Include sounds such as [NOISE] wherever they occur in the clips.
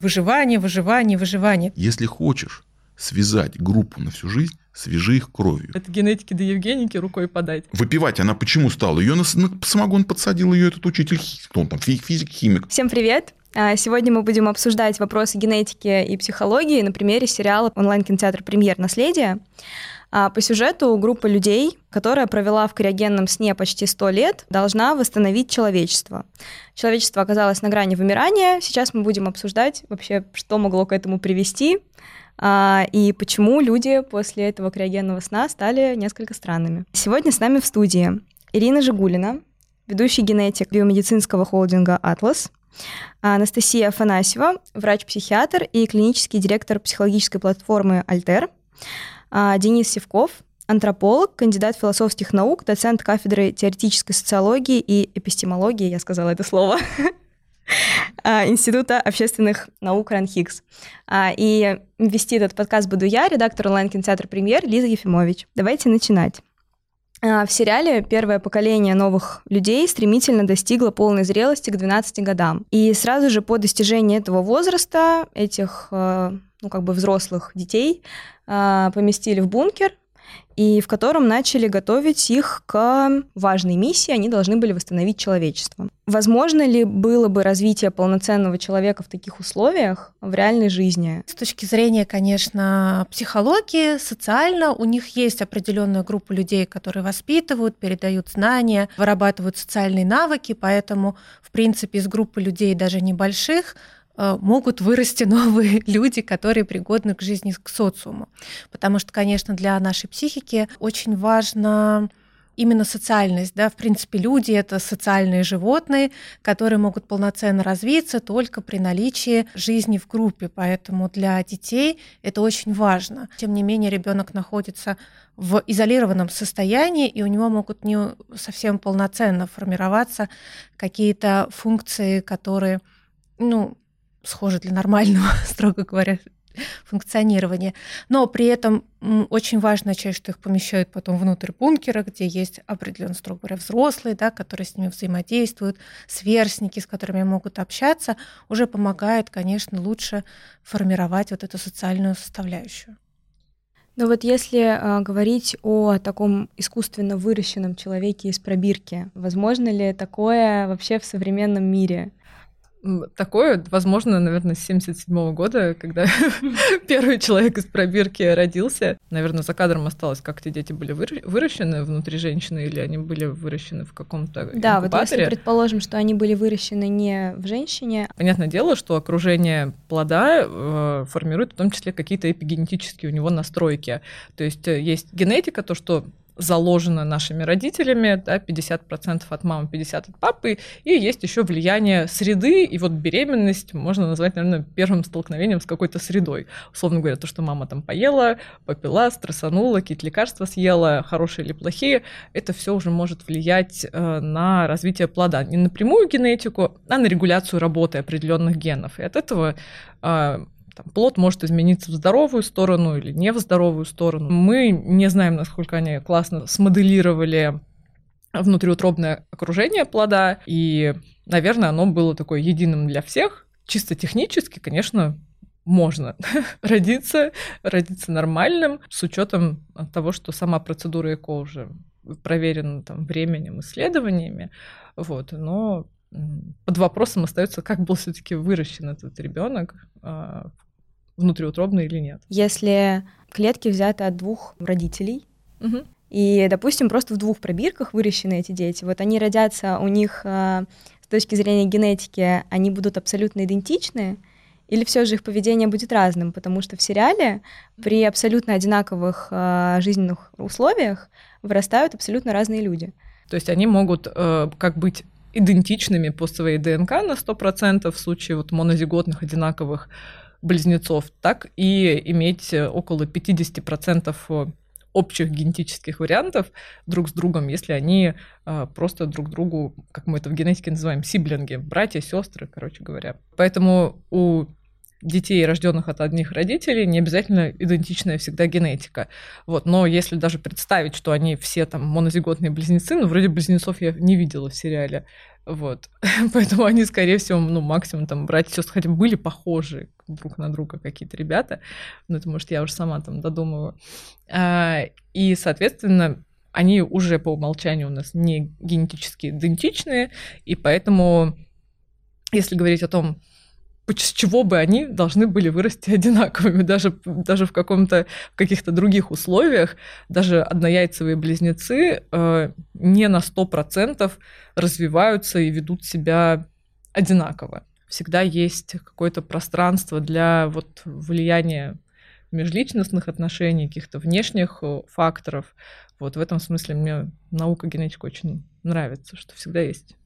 Выживание, выживание, выживание. Если хочешь связать группу на всю жизнь, свяжи их кровью. Это генетики до Евгеники рукой подать. Выпивать она почему стала? Ее на, на самогон подсадил ее этот учитель, кто он там, физик, химик. Всем привет! А, сегодня мы будем обсуждать вопросы генетики и психологии на примере сериала онлайн-кинотеатр «Премьер. Наследие». А, по сюжету группа людей, которая провела в криогенном сне почти 100 лет, должна восстановить человечество. Человечество оказалось на грани вымирания. Сейчас мы будем обсуждать вообще, что могло к этому привести, а, и почему люди после этого криогенного сна стали несколько странными. Сегодня с нами в студии Ирина Жигулина, ведущий генетик биомедицинского холдинга «Атлас», Анастасия Афанасьева, врач-психиатр и клинический директор психологической платформы «Альтер», Денис Севков, антрополог, кандидат философских наук, доцент кафедры теоретической социологии и эпистемологии, я сказала это слово, [LAUGHS] а, Института общественных наук РАНХИКС. А, и вести этот подкаст буду я, редактор онлайн-кинотеатра «Премьер» Лиза Ефимович. Давайте начинать. А, в сериале первое поколение новых людей стремительно достигло полной зрелости к 12 годам. И сразу же по достижении этого возраста, этих э, ну, как бы взрослых детей, э, поместили в бункер, и в котором начали готовить их к важной миссии, они должны были восстановить человечество. Возможно ли было бы развитие полноценного человека в таких условиях в реальной жизни? С точки зрения, конечно, психологии, социально, у них есть определенная группа людей, которые воспитывают, передают знания, вырабатывают социальные навыки, поэтому, в принципе, из группы людей даже небольших могут вырасти [LAUGHS] новые люди, которые пригодны к жизни, к социуму. Потому что, конечно, для нашей психики очень важно именно социальность. Да? В принципе, люди — это социальные животные, которые могут полноценно развиться только при наличии жизни в группе. Поэтому для детей это очень важно. Тем не менее, ребенок находится в изолированном состоянии, и у него могут не совсем полноценно формироваться какие-то функции, которые ну, схожи для нормального, [LAUGHS] строго говоря, функционирования. Но при этом очень важная часть, что их помещают потом внутрь бункера, где есть определенно, строго говоря, взрослые, да, которые с ними взаимодействуют, сверстники, с которыми могут общаться, уже помогает, конечно, лучше формировать вот эту социальную составляющую. Но вот если э, говорить о таком искусственно выращенном человеке из пробирки, возможно ли такое вообще в современном мире? Такое, возможно, наверное, с 77 года, [LAUGHS] когда [LAUGHS] первый человек из пробирки родился. Наверное, за кадром осталось, как эти дети были выращены внутри женщины, или они были выращены в каком-то Да, вот если предположим, что они были выращены не в женщине. Понятное дело, что окружение плода э, формирует в том числе какие-то эпигенетические у него настройки. То есть э, есть генетика, то, что заложено нашими родителями, да, 50% от мамы, 50% от папы, и есть еще влияние среды, и вот беременность можно назвать, наверное, первым столкновением с какой-то средой. Условно говоря, то, что мама там поела, попила, стрессанула, какие-то лекарства съела, хорошие или плохие, это все уже может влиять э, на развитие плода. Не напрямую генетику, а на регуляцию работы определенных генов. И от этого э, там, плод может измениться в здоровую сторону или не в здоровую сторону. Мы не знаем, насколько они классно смоделировали внутриутробное окружение плода, и, наверное, оно было такое единым для всех. Чисто технически, конечно, можно [LAUGHS] родиться, родиться нормальным, с учетом того, что сама процедура ЭКО уже проверена там, временем, исследованиями, вот, но под вопросом остается, как был все-таки выращен этот ребенок, а, внутриутробно или нет. Если клетки взяты от двух родителей, угу. и, допустим, просто в двух пробирках выращены эти дети, вот они родятся, у них а, с точки зрения генетики они будут абсолютно идентичны, или все же их поведение будет разным, потому что в сериале при абсолютно одинаковых э, жизненных условиях вырастают абсолютно разные люди. То есть они могут э, как быть идентичными по своей ДНК на 100% в случае вот монозиготных одинаковых близнецов, так и иметь около 50% общих генетических вариантов друг с другом, если они э, просто друг другу, как мы это в генетике называем, сиблинги, братья, сестры, короче говоря. Поэтому у детей, рожденных от одних родителей, не обязательно идентичная всегда генетика. Вот. Но если даже представить, что они все там монозиготные близнецы, ну, вроде близнецов я не видела в сериале, Вот. [LAUGHS] Поэтому они, скорее всего, ну, максимум там братья и сестры, хотя были похожи друг на друга какие-то ребята. Ну, это, может, я уже сама там додумываю. А, и, соответственно, они уже по умолчанию у нас не генетически идентичные, и поэтому, если говорить о том, с чего бы они должны были вырасти [LAUGHS] одинаковыми, даже, даже в, каком-то, в каких-то других условиях, даже однояйцевые близнецы э, не на 100% развиваются и ведут себя одинаково. Всегда есть какое-то пространство для вот влияния межличностных отношений, каких-то внешних э, факторов. Вот в этом смысле мне наука генетика очень нравится, что всегда есть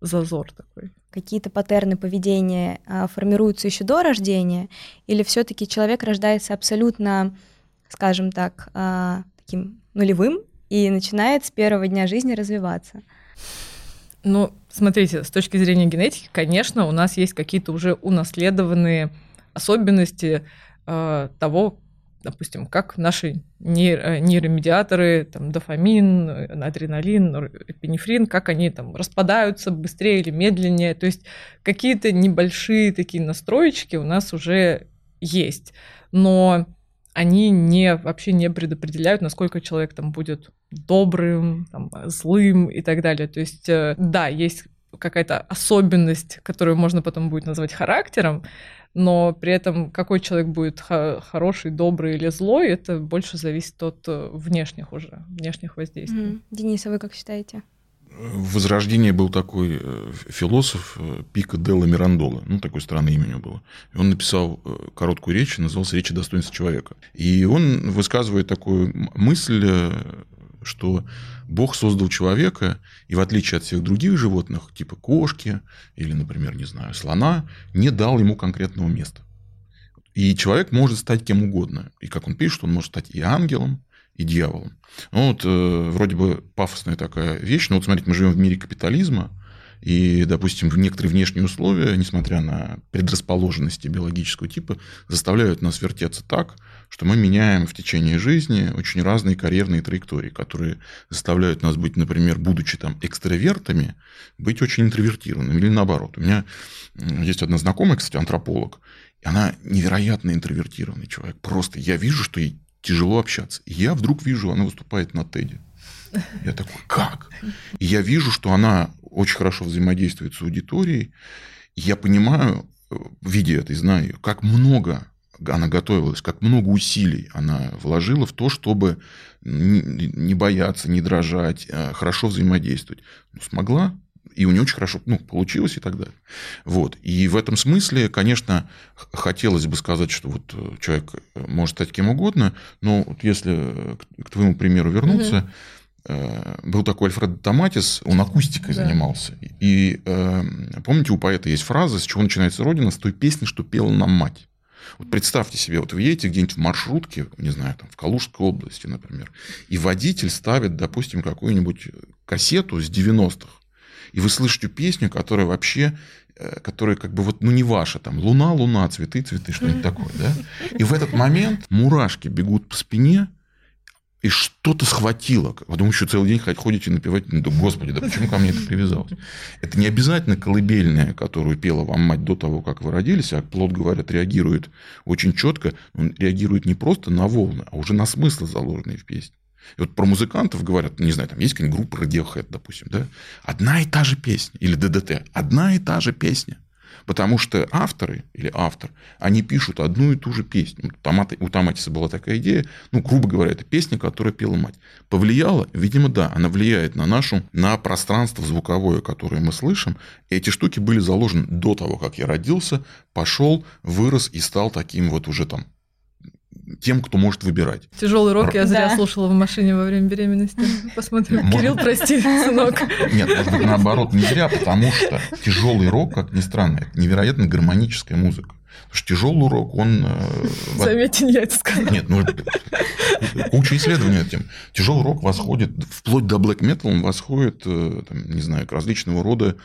зазор такой. Какие-то паттерны поведения а, формируются еще до рождения, или все-таки человек рождается абсолютно, скажем так, а, таким нулевым и начинает с первого дня жизни развиваться? Ну, смотрите, с точки зрения генетики, конечно, у нас есть какие-то уже унаследованные особенности э, того, допустим, как наши нейро, нейромедиаторы, там, дофамин, адреналин, эпинефрин, как они там распадаются быстрее или медленнее. То есть какие-то небольшие такие настроечки у нас уже есть. Но они не, вообще не предопределяют, насколько человек там будет добрым, там, злым и так далее. То есть, э, да, есть какая-то особенность, которую можно потом будет назвать характером, но при этом какой человек будет хороший, добрый или злой, это больше зависит от э, внешних уже, внешних воздействий. Mm. Денис, а вы как считаете? В Возрождении был такой э, философ э, Пико Делла Мирандола, ну, такое странное имя у него было. И он написал короткую речь, назывался «Речь о достоинстве человека». И он высказывает такую мысль, что Бог создал человека, и в отличие от всех других животных, типа кошки или, например, не знаю, слона, не дал ему конкретного места. И человек может стать кем угодно. И как он пишет, он может стать и ангелом, и дьяволом. Ну, вот э, вроде бы пафосная такая вещь, но вот смотрите, мы живем в мире капитализма, и, допустим, некоторые внешние условия, несмотря на предрасположенности биологического типа, заставляют нас вертеться так, что мы меняем в течение жизни очень разные карьерные траектории, которые заставляют нас быть, например, будучи там экстравертами, быть очень интровертированными или наоборот. У меня есть одна знакомая, кстати, антрополог, и она невероятно интровертированный человек. Просто я вижу, что ей тяжело общаться. И я вдруг вижу, она выступает на Теди. Я такой, как? И я вижу, что она очень хорошо взаимодействует с аудиторией. И я понимаю, э, видя это и знаю, как много она готовилась, как много усилий она вложила в то, чтобы не бояться, не дрожать, а хорошо взаимодействовать. Ну, смогла, и у нее очень хорошо ну, получилось и так далее. Вот. И в этом смысле, конечно, хотелось бы сказать, что вот э, человек э, может стать кем угодно, но вот если к твоему примеру вернуться, угу Э, был такой Альфред Томатис, он акустикой да. занимался. И э, помните, у поэта есть фраза, с чего начинается Родина, с той песни, что пела нам мать. Вот представьте себе, вот вы едете где-нибудь в маршрутке, не знаю, там, в Калужской области, например, и водитель ставит, допустим, какую-нибудь кассету с 90-х, и вы слышите песню, которая вообще э, которая как бы вот, ну, не ваша, там, луна, луна, цветы, цветы, что-нибудь такое, да? И в этот момент мурашки бегут по спине, и что-то схватило. Потом еще целый день ходите напевать, ну, да, господи, да почему ко мне это привязалось? Это не обязательно колыбельная, которую пела вам мать до того, как вы родились, а плод, говорят, реагирует очень четко. Он реагирует не просто на волны, а уже на смыслы, заложенные в песне. И вот про музыкантов говорят, не знаю, там есть какая-нибудь группа Radiohead, допустим, да? Одна и та же песня. Или ДДТ. Одна и та же песня. Потому что авторы или автор, они пишут одну и ту же песню. У Томатиса была такая идея, ну, грубо говоря, это песня, которую пела мать. Повлияла? Видимо, да. Она влияет на нашу, на пространство звуковое, которое мы слышим. Эти штуки были заложены до того, как я родился, пошел, вырос и стал таким вот уже там тем, кто может выбирать. Тяжелый рок я зря да. слушала в машине во время беременности. [LAUGHS] Посмотрим. Может... Кирилл, прости, [LAUGHS] сынок. Нет, может быть, наоборот, не зря, потому что тяжелый рок, как ни странно, это невероятно гармоническая музыка. Потому что тяжелый рок, он... Э, Заметьте, не я это сказала. Нет, ну, куча исследований этим. Тяжелый рок восходит, вплоть до black metal, он восходит, э, там, не знаю, к различного рода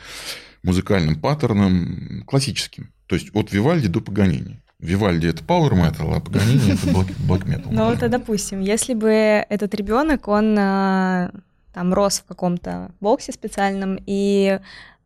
музыкальным паттернам классическим. То есть от Вивальди до Паганини. Вивальди это power metal, а Паганини это black metal. Ну вот, допустим, если бы этот ребенок, он а, там рос в каком-то боксе специальном, и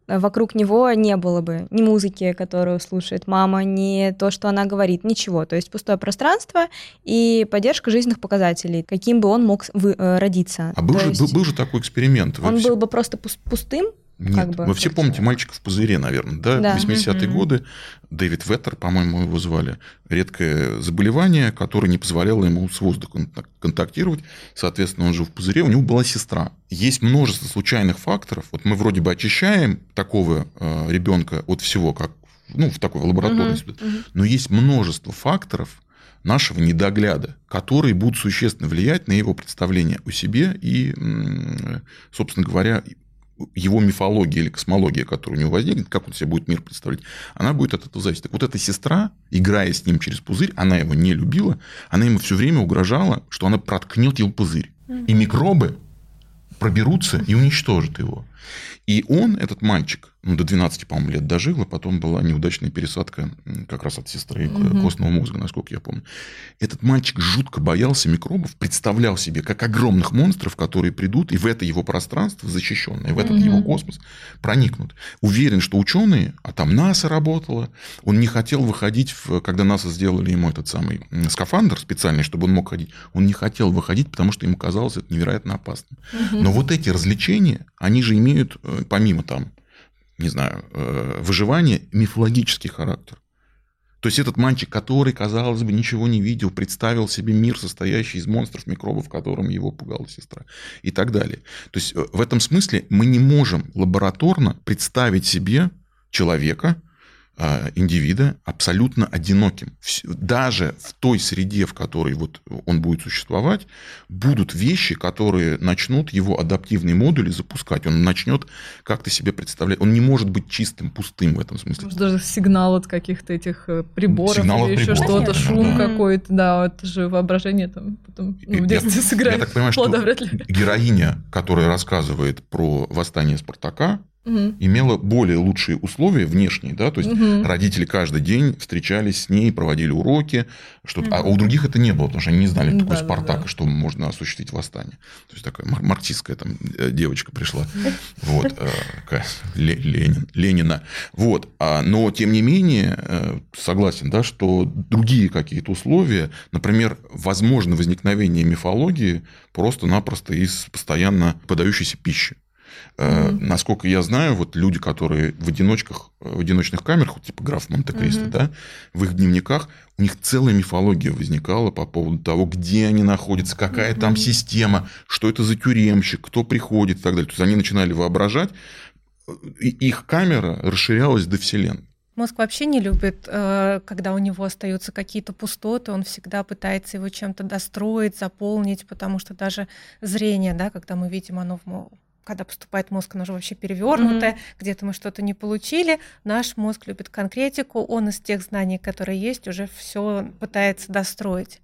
вокруг него не было бы ни музыки, которую слушает мама, ни то, что она говорит, ничего. То есть пустое пространство и поддержка жизненных показателей, каким бы он мог вы, э, родиться. А был То же, есть был, был же такой эксперимент. Вы Он все- был бы просто пус- пустым, Нет, как бы, вы все помните. «Мальчика в пузыре», наверное, да? Да. 80-е Мгм. годы. Дэвид Веттер, по-моему, его звали. Редкое заболевание, которое не позволяло ему с воздухом контак- контактировать. Соответственно, он жил в пузыре. У него была сестра. Есть множество случайных факторов. Вот мы вроде бы очищаем такого э, ребенка от всего, как ну, в такой лабораторной ситуации. мгм. Но есть множество факторов нашего недогляда, которые будут существенно влиять на его представление о себе и, собственно говоря, его мифология или космология, которая у него возникнет, как он себе будет мир представлять, она будет от этого зависеть. Так вот эта сестра, играя с ним через пузырь, она его не любила, она ему все время угрожала, что она проткнет его пузырь. И микробы проберутся и уничтожат его. И он, этот мальчик, до 12, по-моему, лет дожил, а потом была неудачная пересадка как раз от сестры Мгм. костного мозга, насколько я помню. Этот мальчик жутко боялся микробов, представлял себе как огромных монстров, которые придут и в это его пространство защищенное, в этот Мгм. его космос проникнут. Уверен, что ученые, а там НАСА работала, он не хотел выходить, в, когда НАСА сделали ему этот самый скафандр специальный, чтобы он мог ходить, он не хотел выходить, потому что ему казалось это невероятно опасным. Но вот эти развлечения, они же имеют, э, помимо там, не знаю, э, выживания, мифологический характер. То есть этот мальчик, который, казалось бы, ничего не видел, представил себе мир, состоящий из монстров, микробов, которым его пугала сестра и так далее. То есть э, в этом смысле мы не можем лабораторно представить себе человека, индивида абсолютно одиноким. Даже в той среде, в которой вот он будет существовать, будут вещи, которые начнут его адаптивные модули запускать. Он начнет как-то себе представлять. Он не может быть чистым, пустым в этом смысле. Может, даже сигнал от каких-то этих э, приборов Сигнал или еще что-то, шум Да. какой-то, да, это же воображение там потом ну, Я- в детстве Я сыграет. так понимаю, что Плода героиня, которая рассказывает про восстание Спартака, Мгм. имела более лучшие условия внешние, да, то есть Мгм. родители каждый день встречались с ней, проводили уроки, что а у других это не было, потому что они не знали, кто такой Да-да-да. Спартак и что можно осуществить восстание. То есть такая мар- марксистская там э, девочка пришла, вот, э, Ленина, вот. А, Но тем не менее э, согласен, да, что другие какие-то условия, например, возможно возникновение мифологии просто-напросто из постоянно подающейся пищи. Э, Мгм. Насколько я знаю, вот люди, которые в одиночках, в одиночных камерах, вот типа граф Монте-Кристо, Мгм. да, в их дневниках у них целая мифология возникала по поводу того, где они находятся, какая там Мгм. система, что это за тюремщик, кто приходит и так далее. То есть они начинали воображать, э, и их камера расширялась до вселенной. Мозг вообще не любит, э, когда у него остаются какие-то пустоты, он всегда пытается его чем-то достроить, заполнить, потому что даже зрение, да, когда мы видим оно в когда поступает мозг, оно же вообще перевернутое, где-то мы что-то не получили. Наш мозг любит конкретику, он из тех знаний, которые есть, уже все пытается достроить.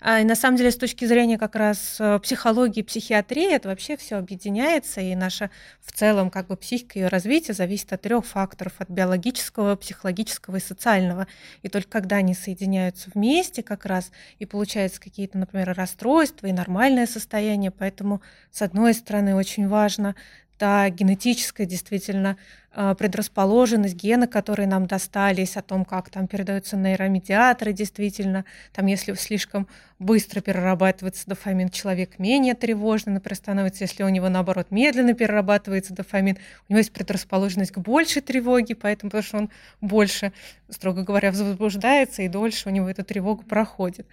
А, и на самом деле, с точки зрения как раз э, психологии, психиатрии, это вообще все объединяется, и наша в целом как бы психика и ее развитие зависит от трех факторов: от биологического, психологического и социального. И только когда они соединяются вместе, как раз и получаются какие-то, например, расстройства и нормальное состояние. Поэтому, с одной стороны, очень важно та генетическая действительно предрасположенность, гены, которые нам достались, о том, как там передаются нейромедиаторы, действительно, там, если слишком быстро перерабатывается дофамин, человек менее тревожный, например, становится, если у него, наоборот, медленно перерабатывается дофамин, у него есть предрасположенность к большей тревоге, поэтому, потому что он больше, строго говоря, возбуждается, и дольше у него эта тревога проходит.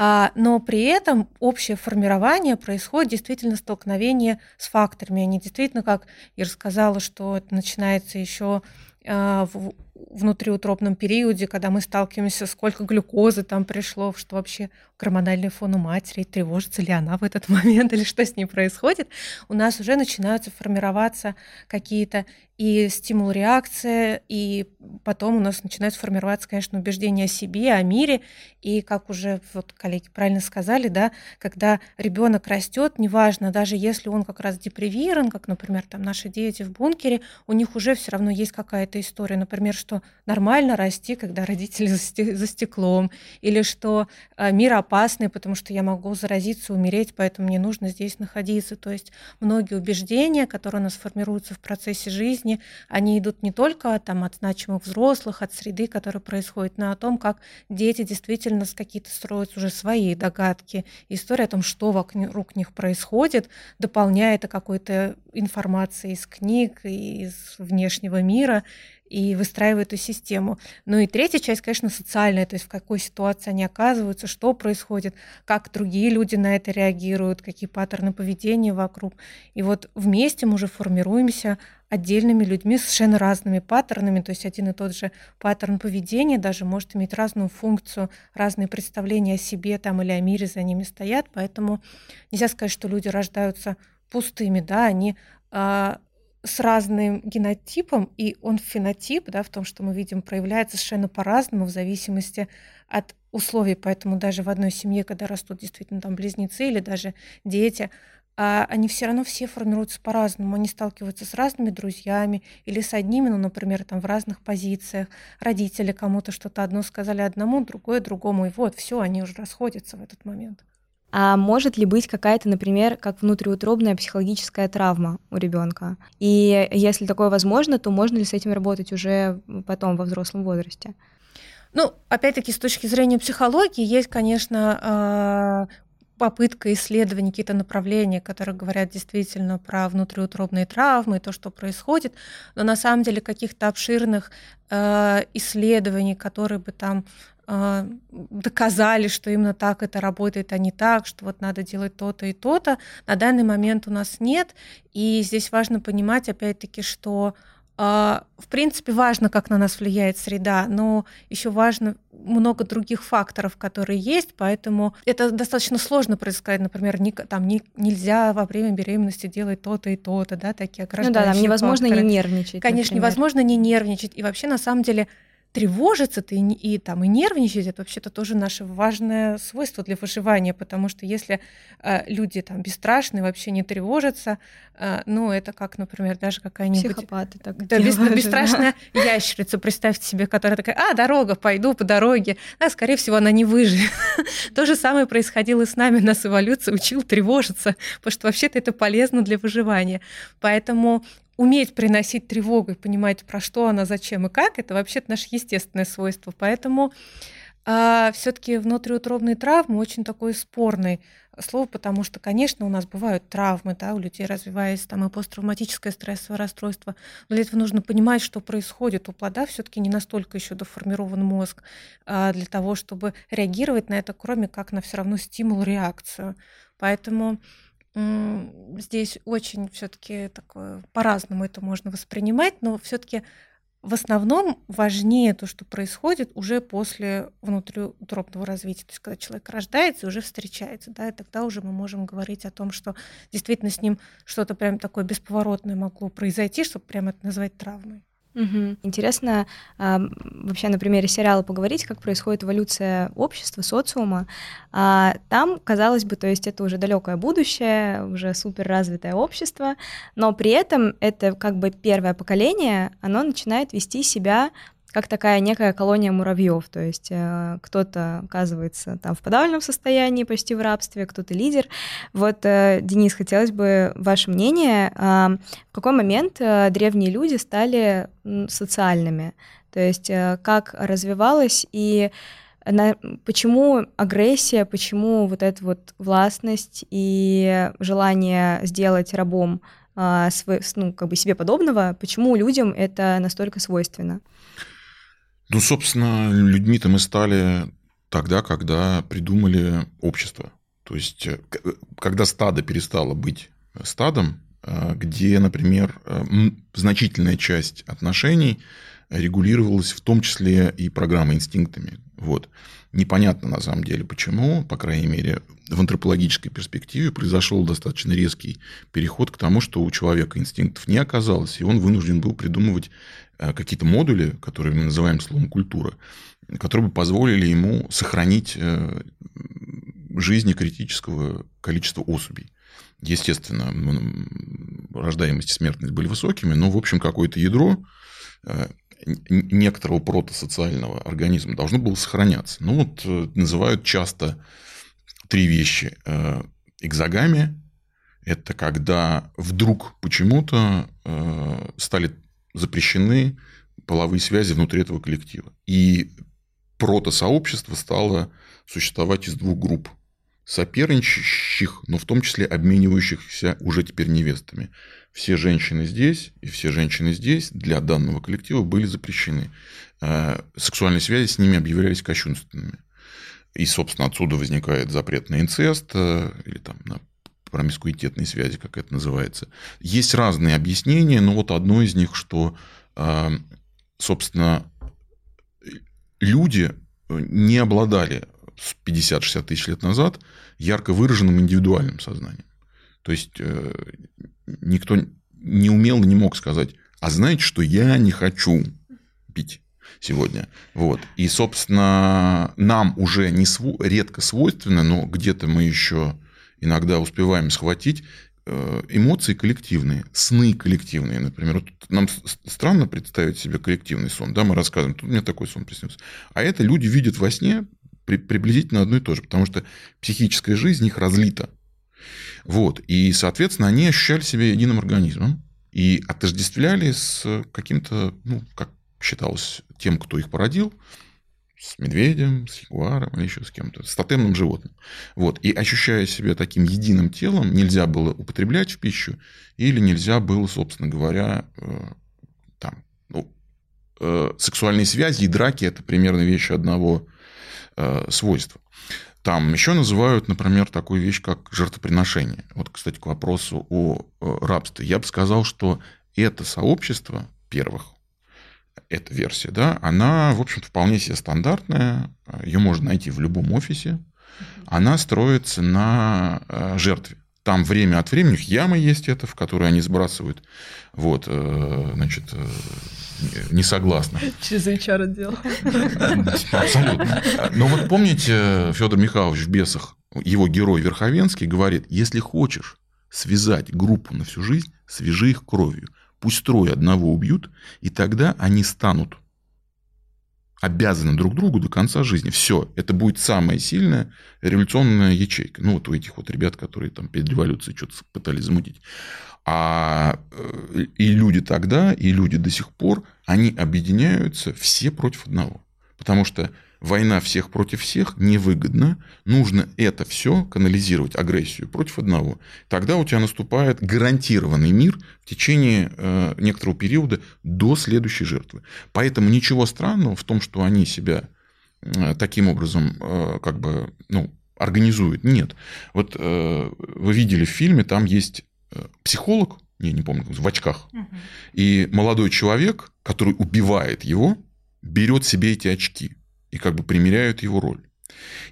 А, но при этом общее формирование происходит действительно столкновение с факторами. Они действительно, как я рассказала, что это начинается еще а, в внутриутробном периоде, когда мы сталкиваемся, сколько глюкозы там пришло, что вообще гормональный фон у матери, тревожится ли она в этот [LAUGHS] момент или что с ней происходит, у нас уже начинаются формироваться какие-то и стимул реакция, и потом у нас начинают формироваться, конечно, убеждения о себе, о мире, и как уже вот коллеги правильно сказали, да, когда ребенок растет, неважно, даже если он как раз депривирован, как, например, там наши дети в бункере, у них уже все равно есть какая-то история, например, что нормально расти, когда родители за стеклом, или что э, мир опасный, потому что я могу заразиться, умереть, поэтому мне нужно здесь находиться. То есть многие убеждения, которые у нас формируются в процессе жизни, жизни, они идут не только там, от значимых взрослых, от среды, которая происходит, но о том, как дети действительно с какие-то строят уже свои догадки, история о том, что вокруг них происходит, дополняя это какой-то информацией из книг, из внешнего мира и выстраивают эту систему. Ну и третья часть, конечно, социальная, то есть в какой ситуации они оказываются, что происходит, как другие люди на это реагируют, какие паттерны поведения вокруг. И вот вместе мы уже формируемся отдельными людьми с совершенно разными паттернами, то есть один и тот же паттерн поведения даже может иметь разную функцию, разные представления о себе там или о мире за ними стоят, поэтому нельзя сказать, что люди рождаются пустыми, да, они а, с разным генотипом, и он фенотип, да, в том, что мы видим, проявляется совершенно по-разному в зависимости от условий. Поэтому даже в одной семье, когда растут действительно там близнецы или даже дети, а они все равно все формируются по-разному. Они сталкиваются с разными друзьями или с одними, ну, например, там в разных позициях. Родители кому-то что-то одно сказали одному, другое другому. И вот, все, они уже расходятся в этот момент. А может ли быть какая-то, например, как внутриутробная психологическая травма у ребенка? И если такое возможно, то можно ли с этим работать уже потом во взрослом возрасте? Ну, опять-таки, с точки зрения психологии, есть, конечно, а, попытка исследования, какие-то направления, которые говорят действительно про внутриутробные травмы, то, что происходит, но на самом деле каких-то обширных э, исследований, которые бы там доказали, что именно так это работает, а не так, что вот надо делать то-то и то-то. На данный момент у нас нет. И здесь важно понимать, опять-таки, что а, в принципе, важно, как на нас влияет среда, но еще важно много других факторов, которые есть, поэтому это достаточно сложно предсказать. Например, не, там не, нельзя во время беременности делать то-то и то-то, да, такие ограждающие Ну да, там невозможно факторы. не нервничать. Конечно, например. невозможно не нервничать. И вообще, на самом деле, тревожиться ты и, и там и нервничать это вообще-то тоже наше важное свойство для выживания, потому что если э, люди там бесстрашные, вообще не тревожатся, э, ну это как, например, даже какая-нибудь Психопаты так да, делают, бес, бесстрашная ящерица, представьте себе, которая такая, а дорога, пойду по дороге, да, скорее всего она не выживет. [LAUGHS] То же самое происходило и с нами, нас эволюция учил тревожиться, потому что вообще-то это полезно для выживания, поэтому уметь приносить тревогу и понимать, про что она, зачем и как, это вообще-то наше естественное свойство. Поэтому а, все-таки внутриутробные травмы очень такое спорное слово, потому что, конечно, у нас бывают травмы, да, у людей развивается там и посттравматическое стрессовое расстройство, но для этого нужно понимать, что происходит. У плода все-таки не настолько еще доформирован мозг а, для того, чтобы реагировать на это, кроме как на все равно стимул-реакцию. Поэтому здесь очень все-таки такое по-разному это можно воспринимать, но все-таки в основном важнее то, что происходит уже после внутриутробного развития. То есть, когда человек рождается и уже встречается, да, и тогда уже мы можем говорить о том, что действительно с ним что-то прям такое бесповоротное могло произойти, чтобы прямо это назвать травмой. Угу. Интересно а, вообще на примере сериала поговорить, как происходит эволюция общества, социума. А, там, казалось бы, то есть это уже далекое будущее, уже супер развитое общество, но при этом это как бы первое поколение, оно начинает вести себя как такая некая колония муравьев, то есть э, кто-то оказывается там в подавленном состоянии, почти в рабстве, кто-то лидер. Вот, э, Денис, хотелось бы ваше мнение, э, в какой момент э, древние люди стали социальными, то есть э, как развивалось и на, почему агрессия, почему вот эта вот властность и желание сделать рабом э, свой, ну, как бы себе подобного, почему людям это настолько свойственно? Ну, собственно, людьми-то мы стали тогда, когда придумали общество. То есть, э, когда стадо перестало быть стадом, э, где, например, э, значительная часть отношений регулировалась в том числе и программой инстинктами. Вот. Непонятно на самом деле почему, по крайней мере, в антропологической перспективе произошел достаточно резкий переход к тому, что у человека инстинктов не оказалось, и он вынужден был придумывать Э, какие-то модули, которые мы называем словом культура, которые бы позволили ему сохранить э, жизни критического количества особей. Естественно, рождаемость и смертность были высокими, но, в общем, какое-то ядро э, некоторого протосоциального организма должно было сохраняться. Ну, вот называют часто три вещи. Экзогамия – это когда вдруг почему-то стали запрещены половые связи внутри этого коллектива. И протосообщество стало существовать из двух групп соперничающих, но в том числе обменивающихся уже теперь невестами. Все женщины здесь и все женщины здесь для данного коллектива были запрещены. Э, сексуальные связи с ними объявлялись кощунственными. И, собственно, отсюда возникает запрет на инцест э, или там на промискуитетные связи, как это называется. Есть разные объяснения, но вот одно из них, что, э, собственно, люди не обладали 50-60 тысяч лет назад ярко выраженным индивидуальным сознанием. То есть э, никто не умел и не мог сказать, а знаете, что я не хочу пить сегодня. Вот. И, собственно, нам уже не св... редко свойственно, но где-то мы еще иногда успеваем схватить э, эмоции коллективные, сны коллективные, например. Вот нам странно представить себе коллективный сон, да, мы рассказываем, тут мне такой сон приснился. А это люди видят во сне при, приблизительно одно и то же, потому что психическая жизнь их разлита. Вот. И, соответственно, они ощущали себя единым организмом и отождествляли с каким-то, ну, как считалось, тем, кто их породил, с медведем, с ягуаром или еще с кем-то, с тотемным животным. Вот. И ощущая себя таким единым телом, нельзя было употреблять в пищу или нельзя было, собственно говоря, э, там, ну, э, сексуальные связи и драки – это примерно вещи одного Э, свойства. Там еще называют, например, такую вещь, как жертвоприношение. Вот, кстати, к вопросу о рабстве. Я бы сказал, что это сообщество первых, эта версия, да, она, в общем-то, вполне себе стандартная. Ее можно найти в любом офисе. Она строится на э, жертве. Там время от времени у них ямы есть это, в которые они сбрасывают. Вот, э, значит, не согласна. Через HR отдел. Абсолютно. Но вот помните, Федор Михайлович в «Бесах», его герой Верховенский говорит, если хочешь связать группу на всю жизнь, свяжи их кровью. Пусть трое одного убьют, и тогда они станут обязаны друг другу до конца жизни. Все, это будет самая сильная революционная ячейка. Ну, вот у этих вот ребят, которые там перед революцией что-то пытались замутить. А э, и люди тогда, и люди до сих пор, они объединяются все против одного. Потому что война всех против всех невыгодна. Нужно это все канализировать, агрессию против одного. Тогда у тебя наступает гарантированный мир в течение э, некоторого периода до следующей жертвы. Поэтому ничего странного в том, что они себя э, таким образом как бы ну, организуют. Нет. Вот вы видели в фильме, там есть Э, психолог, не, не помню, в очках, угу. и молодой человек, который убивает его, берет себе эти очки и как бы примеряют его роль.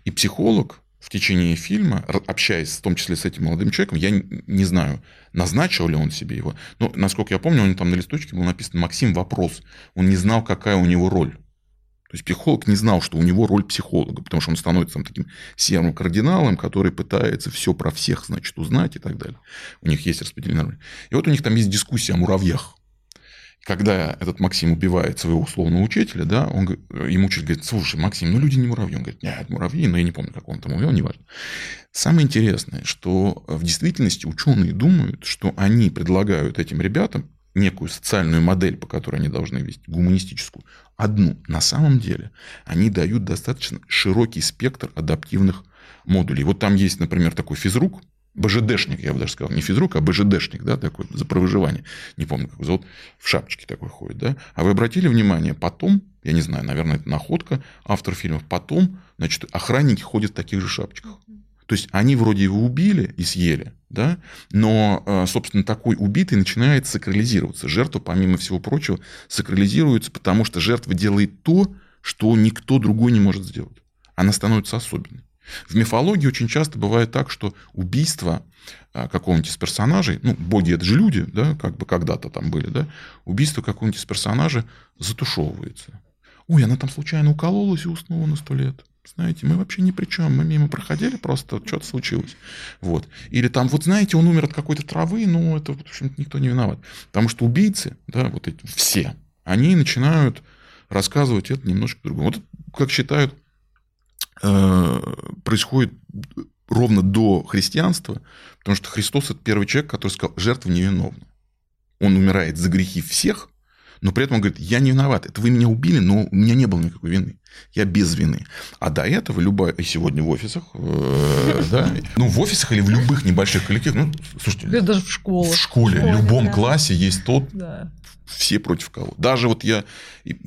И психолог в течение фильма, общаясь в том числе с этим молодым человеком, я не знаю, назначил ли он себе его, но, насколько я помню, у него там на листочке был написан «Максим, вопрос». Он не знал, какая у него роль. То есть психолог не знал, что у него роль психолога, потому что он становится там, таким серым кардиналом, который пытается все про всех, значит, узнать и так далее. У них есть распределенная роль. И вот у них там есть дискуссия о муравьях. Когда этот Максим убивает своего условного учителя, да, он, ему учитель говорит, слушай, Максим, ну люди не муравьи. Он говорит, нет, муравьи, но я не помню, как он там увел, неважно. Самое интересное, что в действительности ученые думают, что они предлагают этим ребятам некую социальную модель, по которой они должны вести, гуманистическую, одну. На самом деле они дают достаточно широкий спектр адаптивных модулей. Вот там есть, например, такой физрук, БЖДшник, я бы даже сказал, не физрук, а БЖДшник, да, такой, за провыживание, не помню, как зовут, в шапочке такой ходит, да. А вы обратили внимание, потом, я не знаю, наверное, это находка автор фильмов, потом, значит, охранники ходят в таких же шапочках. То есть они вроде его убили и съели, да, но, э, собственно, такой убитый начинает сакрализироваться. Жертва, помимо всего прочего, сакрализируется, потому что жертва делает то, что никто другой не может сделать. Она становится особенной. В мифологии очень часто бывает так, что убийство э, какого-нибудь из персонажей, ну, боги это же люди, да, как бы когда-то там были, да, убийство какого-нибудь из персонажей затушевывается. Ой, она там случайно укололась и уснула на сто лет знаете, мы вообще ни при чем, мы мимо проходили, просто что-то случилось. Вот. Или там, вот знаете, он умер от какой-то травы, ну, это, в общем никто не виноват. Потому что убийцы, да, вот эти все, они начинают рассказывать это немножко другому. Вот как считают, происходит ровно до христианства, потому что Христос – это первый человек, который сказал, жертва невиновна. Он умирает за грехи всех, Но при этом он говорит, я не виноват. Это вы меня убили, но у меня не было никакой вины. Я без вины. А до этого любая... И сегодня в офисах, э, [LAUGHS] да, ну, в офисах или в любых небольших коллективах, ну, слушайте... Даже в школе. В школе, в любом классе есть тот, все против кого. Даже вот я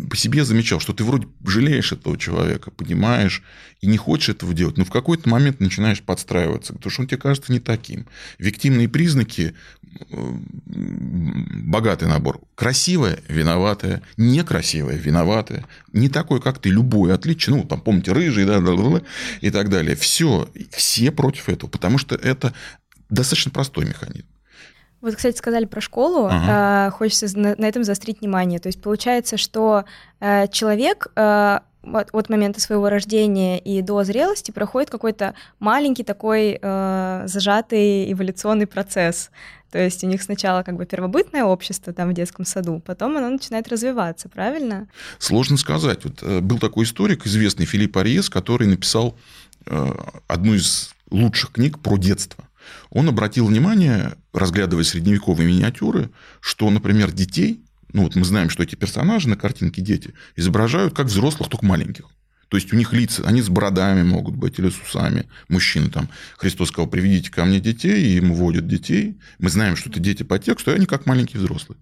по себе замечал, что ты вроде жалеешь этого человека, понимаешь, и не хочешь этого делать, но в какой-то момент начинаешь подстраиваться, потому что он тебе кажется не таким. Виктимные признаки богатый набор. Красивая, виноватая, некрасивая, виноватая, не такой, как ты, любой отличие, ну, там, помните, рыжий, да, да, да, и так далее. Все, все против этого, потому что это достаточно простой механизм. Вот, кстати, сказали про школу. Ага. Э, хочется на, на этом заострить внимание. То есть получается, что э, человек э, от, от момента своего рождения и до зрелости проходит какой-то маленький такой э, зажатый эволюционный процесс. То есть у них сначала как бы первобытное общество там в детском саду, потом оно начинает развиваться, правильно? Сложно сказать. Вот, э, был такой историк, известный Филипп Ариес, который написал э, одну из лучших книг про детство. Он обратил внимание, разглядывая средневековые миниатюры, что, например, детей, ну вот мы знаем, что эти персонажи на картинке дети изображают как взрослых, только маленьких. То есть у них лица, они с бородами могут быть или с усами. Мужчины там, Христос сказал, приведите ко мне детей, и им вводят детей. Мы знаем, что это дети по тексту, и они как маленькие взрослые.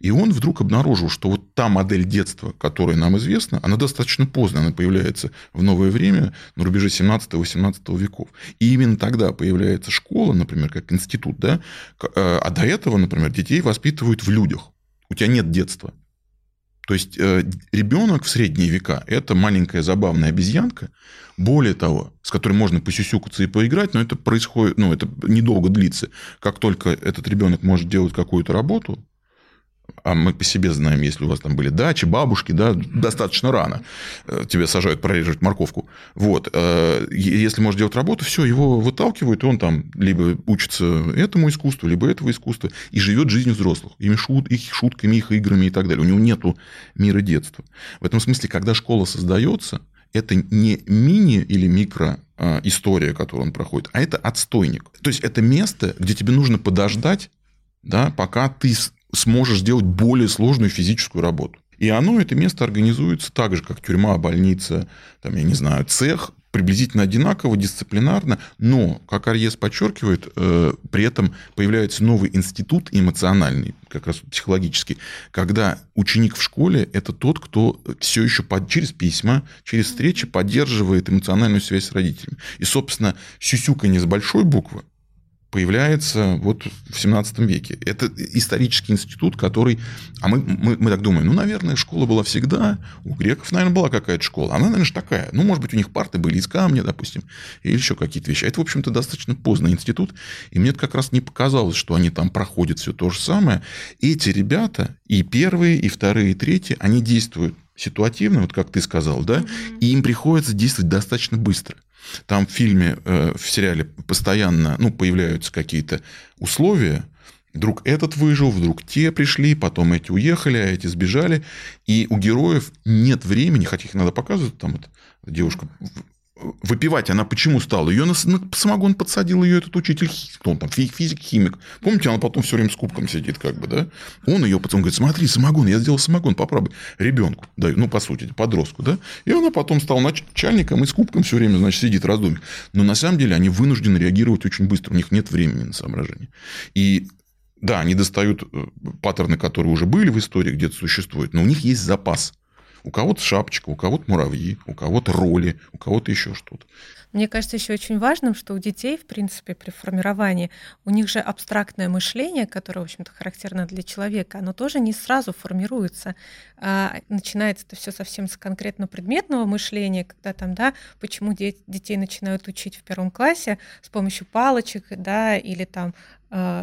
И он вдруг обнаружил, что вот та модель детства, которая нам известна, она достаточно поздно, она появляется в новое время, на рубеже 17-18 веков. И именно тогда появляется школа, например, как институт, да, э, а до этого, например, детей воспитывают в людях. У тебя нет детства. То есть э, ребенок в средние века – это маленькая забавная обезьянка, более того, с которой можно посюсюкаться и поиграть, но это происходит, ну, это недолго длится. Как только этот ребенок может делать какую-то работу, а мы по себе знаем, если у вас там были дачи, бабушки, да, достаточно рано э, тебе сажают прореживать морковку. Вот. Э, если можешь делать работу, все, его выталкивают, и он там либо учится этому искусству, либо этого искусства, и живет жизнью взрослых, ими шут, их шутками, их играми и так далее. У него нету мира детства. В этом смысле, когда школа создается, это не мини или микро а, история, которую он проходит, а это отстойник. То есть это место, где тебе нужно подождать, да, пока ты сможешь сделать более сложную физическую работу. И оно, это место организуется так же, как тюрьма, больница, там, я не знаю, цех, приблизительно одинаково, дисциплинарно, но, как Арьес подчеркивает, э, при этом появляется новый институт эмоциональный, как раз психологический, когда ученик в школе – это тот, кто все еще под, через письма, через встречи поддерживает эмоциональную связь с родителями. И, собственно, сюсюканье с большой буквы – появляется вот в 17 веке. Это исторический институт, который... А мы, мы, мы так думаем, ну, наверное, школа была всегда. У греков, наверное, была какая-то школа. Она, наверное, же такая. Ну, может быть, у них парты были из камня, допустим, или еще какие-то вещи. А это, в общем-то, достаточно поздний институт. И мне как раз не показалось, что они там проходят все то же самое. Эти ребята, и первые, и вторые, и третьи, они действуют ситуативно, вот как ты сказал, да, и им приходится действовать достаточно быстро. Там в фильме, э, в сериале постоянно ну, появляются какие-то условия, Вдруг этот выжил, вдруг те пришли, потом эти уехали, а эти сбежали. И у героев нет времени, хотя их надо показывать, там вот девушка выпивать она почему стала? Ее на, самогон подсадил ее этот учитель, кто он там, физик, химик. Помните, она потом все время с кубком сидит, как бы, да? Он ее потом говорит, смотри, самогон, я сделал самогон, попробуй. Ребенку даю, ну, по сути, подростку, да? И она потом стала начальником и с кубком все время, значит, сидит, раздумит. Но на самом деле они вынуждены реагировать очень быстро, у них нет времени на соображение. И да, они достают э, паттерны, которые уже были в истории, где-то существуют, но у них есть запас – у кого-то шапочка, у кого-то муравьи, у кого-то роли, у кого-то еще что-то. Мне кажется еще очень важным, что у детей, в принципе, при формировании, у них же абстрактное мышление, которое, в общем-то, характерно для человека, оно тоже не сразу формируется. А начинается это все совсем с конкретно предметного мышления, когда там, да, почему детей начинают учить в первом классе с помощью палочек, да, или там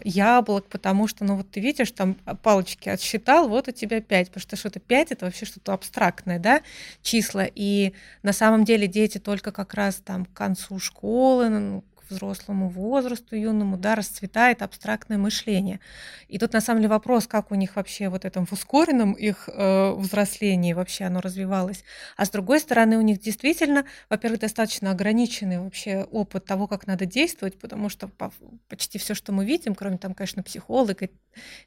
яблок, потому что, ну вот ты видишь, там палочки отсчитал, вот у тебя 5, потому что что-то 5 это вообще что-то абстрактное, да, числа, и на самом деле дети только как раз там к концу школы, ну, взрослому возрасту юному, да, расцветает абстрактное мышление. И тут на самом деле вопрос, как у них вообще вот этом в ускоренном их э, взрослении вообще оно развивалось. А с другой стороны, у них действительно, во-первых, достаточно ограниченный вообще опыт того, как надо действовать, потому что почти все, что мы видим, кроме там, конечно, психолога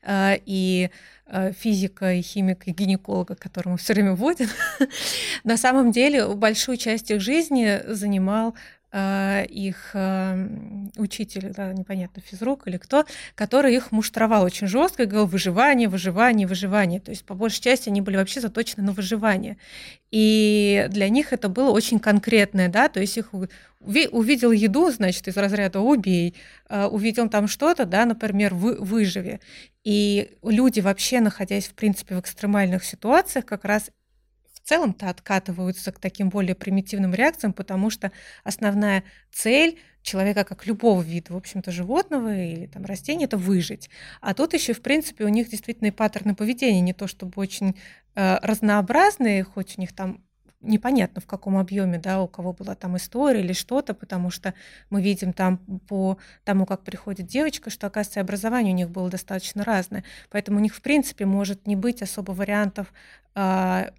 э, и э, физика, и химика, и гинеколога, которому все время вводят, [LAUGHS] на самом деле большую часть их жизни занимал их эм, учитель, да, непонятно, физрук или кто, который их муштровал очень жестко и говорил выживание, выживание, выживание. То есть по большей части они были вообще заточены на выживание. И для них это было очень конкретное, да, то есть их увидел еду, значит, из разряда убей, а, увидел там что-то, да, например, вы, выживи. И люди вообще, находясь, в принципе, в экстремальных ситуациях, как раз целом-то откатываются к таким более примитивным реакциям, потому что основная цель человека, как любого вида, в общем-то, животного или там растения, это выжить. А тут еще, в принципе, у них действительно и паттерны поведения, не то чтобы очень э, разнообразные, хоть у них там непонятно в каком объеме, да, у кого была там история или что-то, потому что мы видим там по тому, как приходит девочка, что, оказывается, образование у них было достаточно разное. Поэтому у них, в принципе, может не быть особо вариантов, а,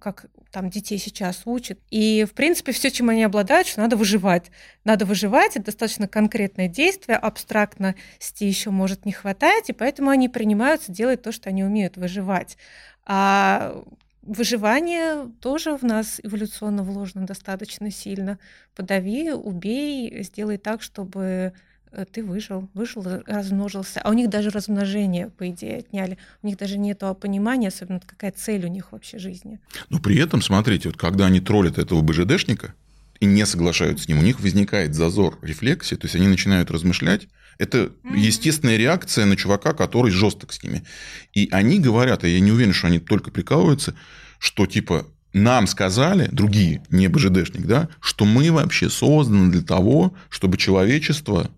как там детей сейчас учат. И, в принципе, все, чем они обладают, что надо выживать. Надо выживать, это достаточно конкретное действие, абстрактности еще может не хватать, и поэтому они принимаются делать то, что они умеют выживать. А выживание тоже в нас эволюционно вложено достаточно сильно. Подави, убей, сделай так, чтобы э, ты выжил, выжил, размножился. А у них даже размножение, по идее, отняли. У них даже нет понимания, особенно какая цель у них вообще жизни. Но при этом, смотрите, вот когда они троллят этого БЖДшника и не соглашаются с ним, у них возникает зазор рефлексии, то есть они начинают размышлять, это естественная реакция на чувака, который жесток с ними. И они говорят, и я не уверен, что они только прикалываются, что типа нам сказали, другие, не БЖДшник, да, что мы вообще созданы для того, чтобы человечество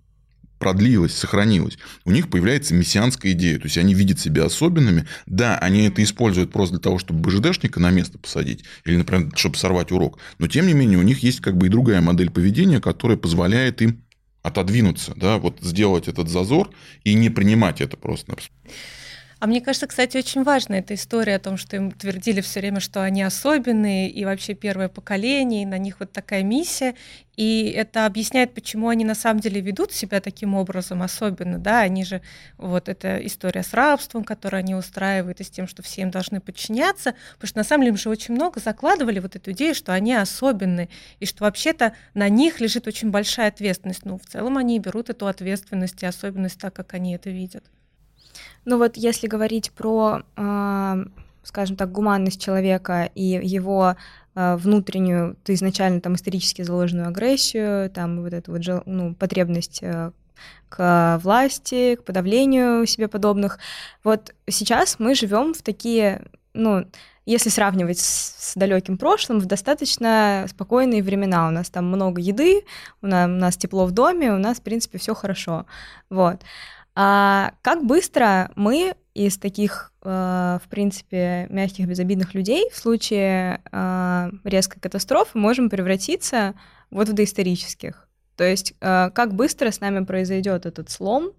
продлилось, сохранилось. У них появляется мессианская идея. То есть, они видят себя особенными. Да, они это используют просто для того, чтобы БЖДшника на место посадить. Или, например, чтобы сорвать урок. Но, тем не менее, у них есть как бы и другая модель поведения, которая позволяет им отодвинуться, да, вот сделать этот зазор и не принимать это просто. А мне кажется, кстати, очень важна эта история о том, что им твердили все время, что они особенные и вообще первое поколение, и на них вот такая миссия. И это объясняет, почему они на самом деле ведут себя таким образом особенно, да, они же, вот эта история с рабством, которую они устраивают, и с тем, что все им должны подчиняться, потому что на самом деле им же очень много закладывали вот эту идею, что они особенные, и что вообще-то на них лежит очень большая ответственность. Ну, в целом они берут эту ответственность и особенность так, как они это видят. Ну вот если говорить про, э, скажем так, гуманность человека и его э, внутреннюю, то изначально там исторически заложенную агрессию, там вот эту вот ну, потребность э, к власти, к подавлению себе подобных. Вот сейчас мы живем в такие, ну, если сравнивать с, с далеким прошлым, в достаточно спокойные времена. У нас там много еды, у нас, у нас тепло в доме, у нас, в принципе, все хорошо. Вот. А как быстро мы из таких, э, в принципе, мягких, безобидных людей в случае э, резкой катастрофы можем превратиться вот в доисторических? То есть э, как быстро с нами произойдет этот слом,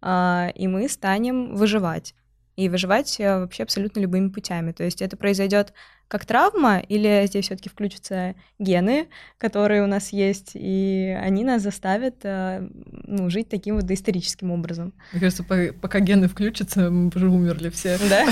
и мы станем выживать? И выживать вообще абсолютно любыми путями. То есть это произойдет как травма, или здесь все-таки включатся гены, которые у нас есть, и они нас заставят э, ну, жить таким вот доисторическим образом. Мне кажется, пока гены включатся, мы уже умерли все. Да?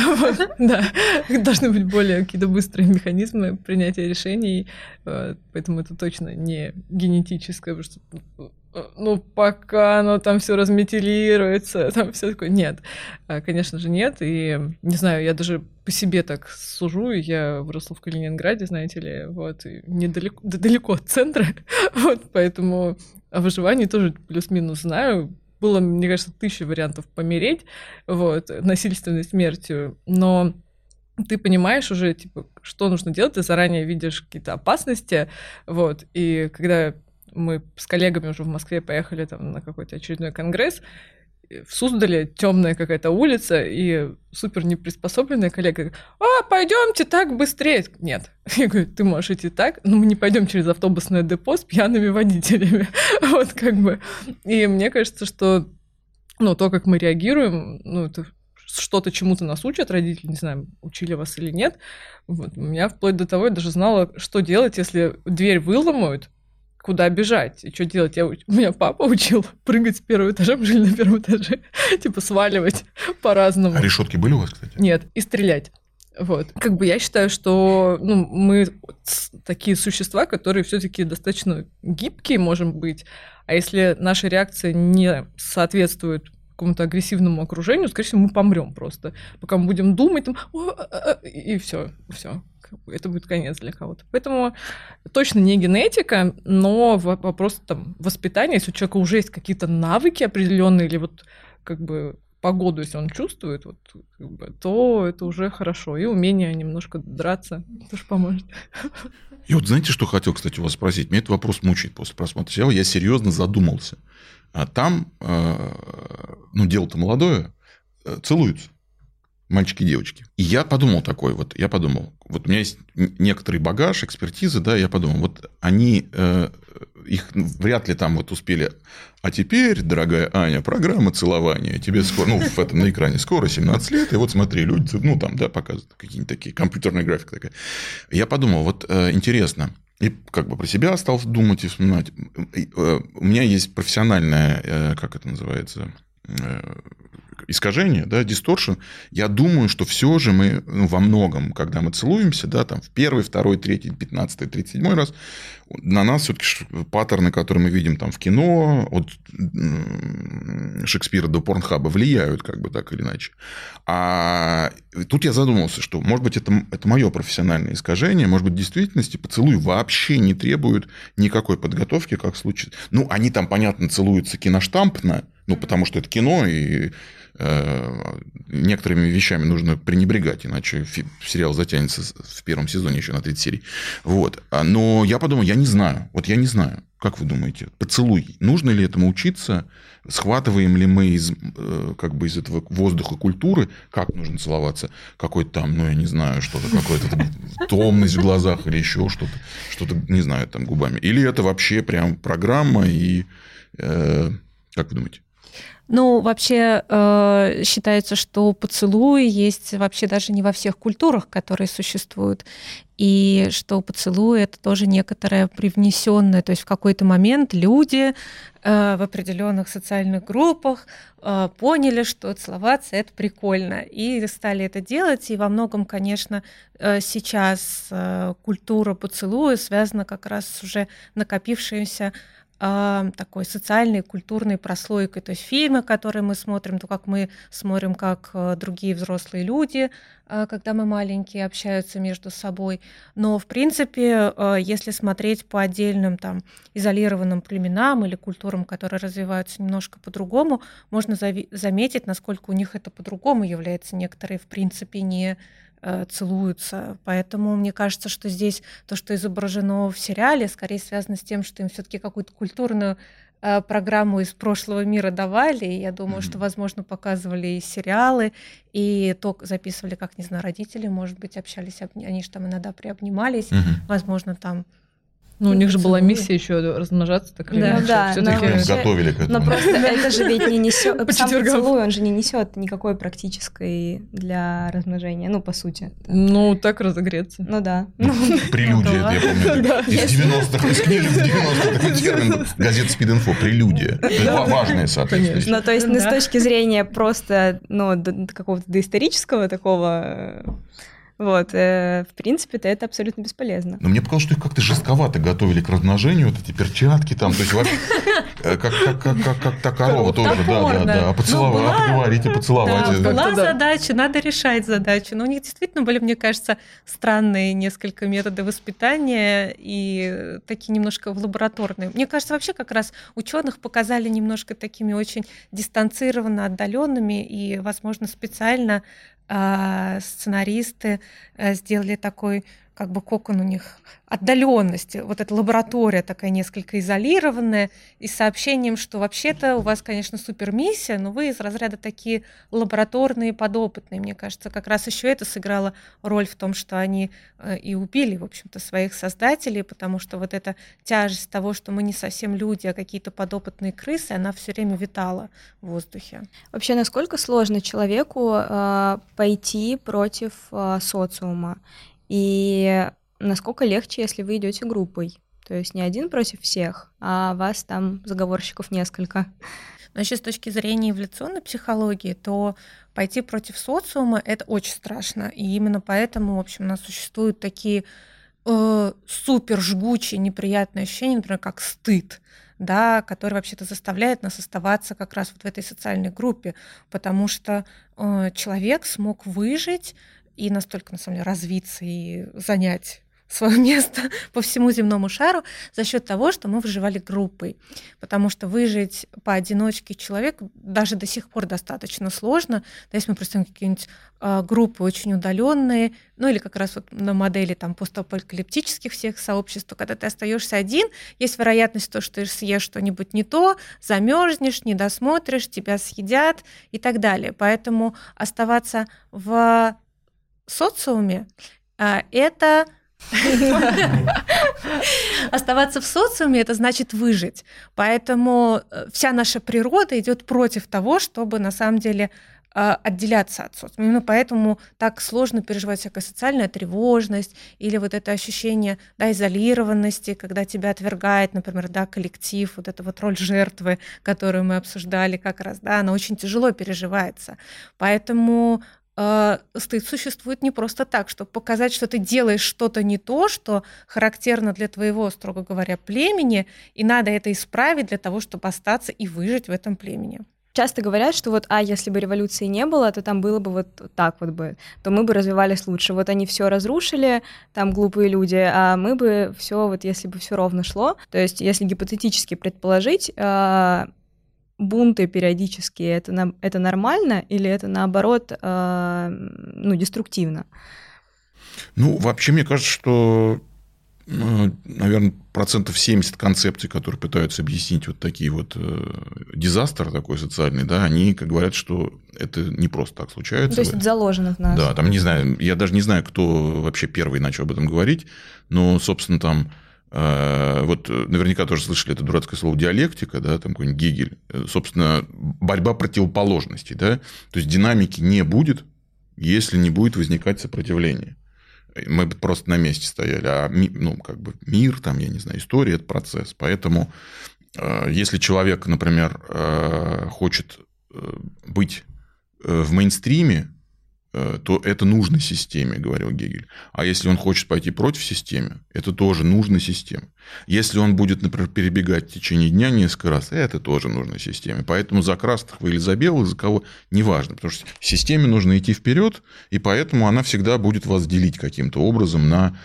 [LAUGHS] Да. [LAUGHS] Должны быть более какие-то быстрые механизмы принятия решений, э, поэтому это точно не генетическое, потому что Э, ну, пока оно там все разметилируется, [LAUGHS] там все такое. Нет, а, конечно же, нет. И не знаю, я даже по себе так сужу. Я выросла в Калининграде, знаете ли, вот, недалеко, далеко от центра. [LAUGHS] вот, поэтому о выживании тоже плюс-минус знаю. Было, мне кажется, тысяча вариантов помереть, вот, насильственной смертью, но ты понимаешь уже, типа, что нужно делать, ты заранее видишь какие-то опасности, вот, и когда мы с коллегами уже в Москве поехали там на какой-то очередной конгресс, в Суздале темная какая-то улица, и супер неприспособленная коллега говорит, а, пойдемте так быстрее. Нет. [LAUGHS] Я говорю, ты можешь идти так, но мы не пойдем через автобусное депо с пьяными водителями. [LAUGHS] вот как бы. И мне кажется, что ну, то, как мы реагируем, ну, это что-то чему-то нас учат родители, не знаю, учили вас или нет. Вот. У меня вплоть до того, я даже знала, что делать, если дверь выломают, куда бежать и что делать. Я, у меня папа учил [LAUGHS] прыгать с первого этажа, мы жили на первом этаже, [LAUGHS] типа сваливать [LAUGHS] по-разному. А решетки были у вас, кстати? Нет, и стрелять. Вот. Как бы я считаю, что ну, мы такие существа, которые все-таки достаточно гибкие можем быть, а если наша реакция не соответствует какому-то агрессивному окружению, скорее всего, мы помрем просто. Пока мы будем думать, там, а, а, и все, все. Это будет конец для кого-то. Поэтому точно не генетика, но вопрос там воспитания, если у человека уже есть какие-то навыки определенные, или вот как бы погоду, если он чувствует, вот, как бы, то это уже хорошо. И умение немножко драться тоже поможет. И вот знаете, что хотел, кстати, у вас спросить? Меня этот вопрос мучает после просмотра сериала. Я серьезно задумался. А там, э, ну, дело-то молодое, э, целуются мальчики и девочки. И я подумал такой, вот я подумал, вот у меня есть некоторый багаж, экспертизы, да, я подумал, вот они, э, их вряд ли там вот успели, а теперь, дорогая Аня, программа целования, тебе скоро, ну, в этом на экране скоро 17 лет, и вот смотри, люди, ну, там, да, показывают какие-нибудь такие, компьютерная графика такая. Я подумал, вот э, интересно, и как бы про себя стал думать и вспоминать. Э, у меня есть профессиональная, э, как это называется, э, искажение, да, дисторшн, я думаю, что все же мы ну, во многом, когда мы целуемся, да, там в первый, второй, третий, пятнадцатый, тридцать седьмой раз, на нас все-таки паттерны, которые мы видим там в кино, от Шекспира до Порнхаба влияют как бы так или иначе. А тут я задумался, что, может быть, это, это мое профессиональное искажение, может быть, в действительности поцелуй вообще не требует никакой подготовки, как случае... Ну, они там, понятно, целуются киноштампно, ну, потому что это кино, и некоторыми вещами нужно пренебрегать, иначе сериал затянется в первом сезоне еще на 30 серий. Вот. А, но я подумал, я не знаю. Вот я не знаю. Как вы думаете, поцелуй, нужно ли этому учиться? Схватываем ли мы из, э, как бы из этого воздуха культуры, как нужно целоваться? Какой-то там, ну, я не знаю, что-то, какая-то томность в глазах или еще что-то, что-то, не знаю, там губами. Или это вообще прям программа и... Э, как вы думаете? Ну, вообще э, считается, что поцелуи есть вообще даже не во всех культурах, которые существуют, и что поцелуй это тоже некоторое привнесенное, то есть в какой-то момент люди э, в определенных социальных группах э, поняли, что целоваться это прикольно, и стали это делать, и во многом, конечно, э, сейчас э, культура поцелуя связана как раз с уже накопившимся э, такой социальной, культурной прослойкой. То есть фильмы, которые мы смотрим, то как мы смотрим, как э, другие взрослые люди, э, когда мы маленькие, общаются между собой. Но, в принципе, э, если смотреть по отдельным там изолированным племенам или культурам, которые развиваются немножко по-другому, можно заметить, насколько у них это по-другому является. Некоторые, в принципе, не целуются. Поэтому мне кажется, что здесь то, что изображено в сериале, скорее связано с тем, что им все-таки какую-то культурную э, программу из прошлого мира давали. И я думаю, mm-hmm. что, возможно, показывали и сериалы, и то записывали, как, не знаю, родители, может быть, общались, они же там иногда приобнимались, mm-hmm. возможно, там ну, у них же была миссия еще размножаться, так или да, да, все-таки готовили к этому. Но просто [LAUGHS] это же ведь не несет, сам поцелуй, он же не несет никакой практической для размножения, ну, по сути. Ну, так разогреться. Ну, да. Ну, прелюдия, я помню. Из 90-х, из книг 90-х такой термин, газета Speed Info, прелюдия. Важное соответствие. Ну, то есть, с точки зрения просто, ну, какого-то доисторического такого вот, э, в принципе-то это абсолютно бесполезно. Но мне показалось, что их как-то жестковато готовили к размножению, вот эти перчатки там, то есть вообще, э, как, как, как, как, как та корова тоже, да, да, да, а поцеловать, ну, поговорить и поцеловать. Да, была задача, надо решать задачу. Но у них действительно были, мне кажется, странные несколько методы воспитания и такие немножко в лабораторные. Мне кажется, вообще как раз ученых показали немножко такими очень дистанцированно отдаленными и, возможно, специально а, сценаристы э, сделали такой как бы кокон у них отдаленности, вот эта лаборатория такая несколько изолированная, и сообщением, что вообще-то у вас, конечно, супер миссия, но вы из разряда такие лабораторные, подопытные. Мне кажется, как раз еще это сыграло роль в том, что они э, и убили, в общем-то, своих создателей, потому что вот эта тяжесть того, что мы не совсем люди, а какие-то подопытные крысы, она все время витала в воздухе. Вообще, насколько сложно человеку э, пойти против э, социума? И насколько легче, если вы идете группой? То есть не один против всех, а вас там заговорщиков несколько. Значит, с точки зрения эволюционной психологии, то пойти против социума это очень страшно. И именно поэтому, в общем, у нас существуют такие э, супер жгучие, неприятные ощущения, например, как стыд да, который вообще-то заставляет нас оставаться как раз вот в этой социальной группе, потому что э, человек смог выжить и настолько, на самом деле, развиться и занять свое [LAUGHS] место по всему земному шару за счет того, что мы выживали группой. Потому что выжить поодиночке человек даже до сих пор достаточно сложно. Да, если мы представим какие-нибудь э, группы очень удаленные, ну или как раз вот на модели там постапокалиптических всех сообществ, когда ты остаешься один, есть вероятность то, что ты съешь что-нибудь не то, замерзнешь, не досмотришь, тебя съедят и так далее. Поэтому оставаться в социуме э, это [LAUGHS] Оставаться в социуме это значит выжить. Поэтому э, вся наша природа идет против того, чтобы на самом деле э, отделяться от социума. Именно поэтому так сложно переживать всякая социальная тревожность или вот это ощущение да, изолированности, когда тебя отвергает, например, да, коллектив, вот эта вот роль жертвы, которую мы обсуждали как раз, да, она очень тяжело переживается. Поэтому э, стыд существует не просто так, чтобы показать, что ты делаешь что-то не то, что характерно для твоего, строго говоря, племени, и надо это исправить для того, чтобы остаться и выжить в этом племени. Часто говорят, что вот, а если бы революции не было, то там было бы вот так вот бы, то мы бы развивались лучше. Вот они все разрушили, там глупые люди, а мы бы все, вот если бы все ровно шло, то есть если гипотетически предположить, э, бунты периодические, это, это нормально или это наоборот э, ну, деструктивно? Ну, вообще, мне кажется, что ну, наверное, процентов 70 концепций, которые пытаются объяснить вот такие вот э, дизастер такой социальный, да, они как говорят, что это не просто так случается. То есть это заложено в нас. Да, там не знаю, я даже не знаю, кто вообще первый начал об этом говорить, но, собственно, там Э, вот э, наверняка тоже слышали это дурацкое слово диалектика, да, там какой-нибудь Гегель. Э, собственно, борьба противоположностей, да. То есть динамики не будет, если не будет возникать сопротивление. Мы бы просто на месте стояли. А ну, как бы мир, там, я не знаю, история – это процесс. Поэтому если человек, например, хочет быть в мейнстриме, Э, то это нужно системе, говорил Гегель. А если он хочет пойти против системы, это тоже нужно системе. Если он будет, например, перебегать в течение дня несколько раз, это тоже нужно системе. Поэтому за красных или за белых, за кого, неважно. Потому что системе нужно идти вперед, и поэтому она всегда будет вас делить каким-то образом на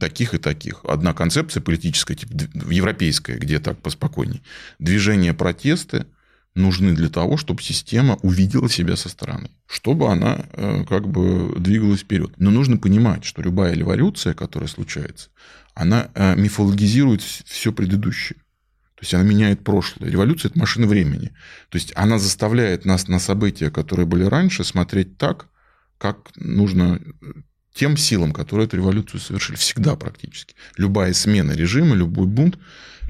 таких и таких. Одна концепция политическая, типа европейская, где так поспокойней. Движение протесты – нужны для того, чтобы система увидела себя со стороны, чтобы она э, как бы двигалась вперед. Но нужно понимать, что любая эволюция, которая случается, она э, мифологизирует все предыдущее. То есть она меняет прошлое. Революция – это машина времени. То есть она заставляет нас на события, которые были раньше, смотреть так, как нужно э, тем силам, которые эту революцию совершили. Всегда практически. Любая смена режима, любой бунт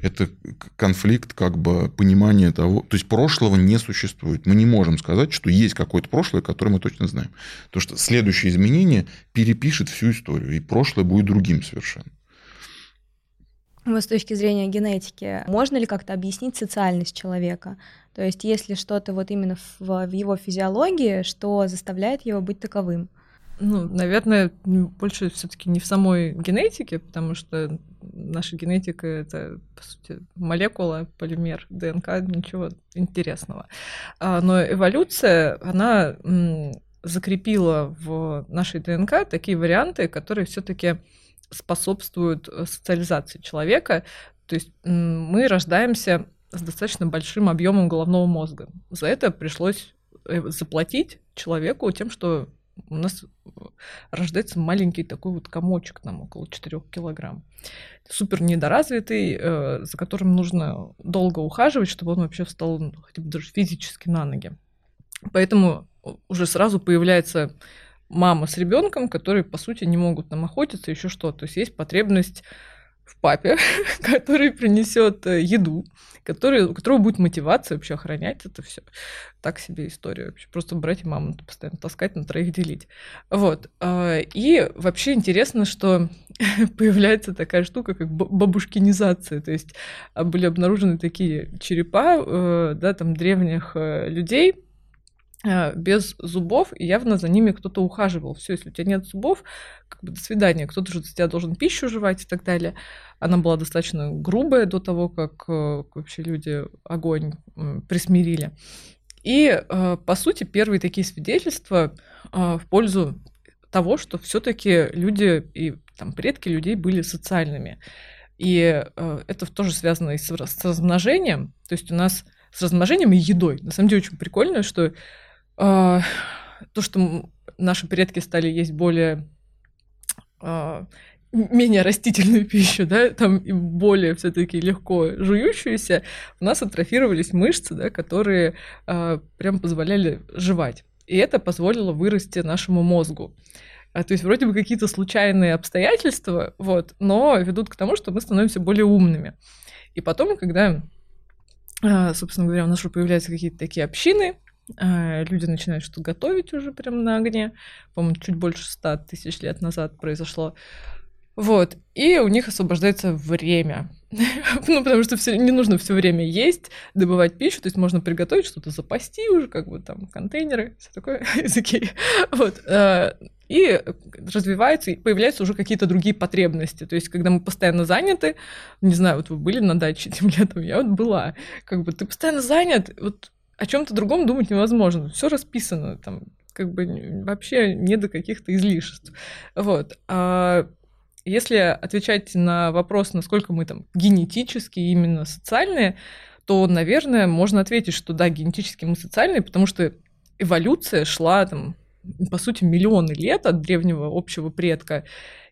это конфликт как бы понимания того, то есть прошлого не существует. Мы не можем сказать, что есть какое-то прошлое, которое мы точно знаем. Потому что следующее изменение перепишет всю историю, и прошлое будет другим совершенно. Вот с точки зрения генетики, можно ли как-то объяснить социальность человека? То есть, если что-то вот именно в его физиологии, что заставляет его быть таковым? Ну, наверное, больше все-таки не в самой генетике, потому что наша генетика это, по сути, молекула, полимер, ДНК, ничего интересного. А, но эволюция, она закрепила в нашей ДНК такие варианты, которые все-таки способствуют э, социализации человека. То есть мы рождаемся с достаточно большим объемом головного мозга. За это пришлось э, заплатить человеку тем, что у нас рождается маленький такой вот комочек, там около 4 килограмм. Супер недоразвитый, э, за которым нужно долго ухаживать, чтобы он вообще встал ну, хотя бы даже физически на ноги. Поэтому уже сразу появляется мама с ребенком, которые, по сути, не могут там охотиться, еще что. То есть есть потребность в папе, [LAUGHS] который принесет э, еду, который, у которого будет мотивация вообще охранять это все. Так себе история вообще. Просто брать и маму постоянно таскать, на троих делить. Вот. А, и вообще интересно, что [LAUGHS] появляется такая штука, как бабушкинизация. То есть а, были обнаружены такие черепа, э, да, там древних э, людей, Э, без зубов, и явно за ними кто-то ухаживал. Все, если у тебя нет зубов, как бы до свидания, кто-то же тебя должен пищу жевать и так далее. Она была достаточно грубая до того, как, э, вообще люди огонь присмирили. И, э, по сути, первые такие свидетельства в пользу того, что все-таки люди и там предки людей были социальными. И это тоже связано и с размножением. То есть у нас с размножением и едой. На самом деле очень прикольно, что то, что наши предки стали есть более а, менее растительную [LAUGHS] пищу, да, там и более все-таки легко жующуюся, у нас атрофировались мышцы, да, которые э, прям позволяли жевать. И это позволило вырасти нашему мозгу. А, то есть вроде бы какие-то случайные обстоятельства, вот, но ведут к тому, что мы становимся более умными. И потом, когда, собственно говоря, у нас уже появляются какие-то такие общины, а, люди начинают что-то готовить уже прям на огне. По-моему, чуть больше ста тысяч лет назад произошло. Вот. И у них освобождается время. [LAUGHS] ну, потому что все, не нужно все время есть, добывать пищу, то есть можно приготовить что-то, запасти уже, как бы там контейнеры, все такое, [LAUGHS] языки. вот. А, и развиваются, и появляются уже какие-то другие потребности. То есть, когда мы постоянно заняты, не знаю, вот вы были на даче [LAUGHS] этим летом, я вот была, как бы ты постоянно занят, вот о чем-то другом думать невозможно. Все расписано, там, как бы вообще не до каких-то излишеств. Вот. А если отвечать на вопрос, насколько мы там генетически, именно социальные, то, наверное, можно ответить, что да, генетически мы социальные, потому что эволюция шла там, по сути, миллионы лет от древнего общего предка,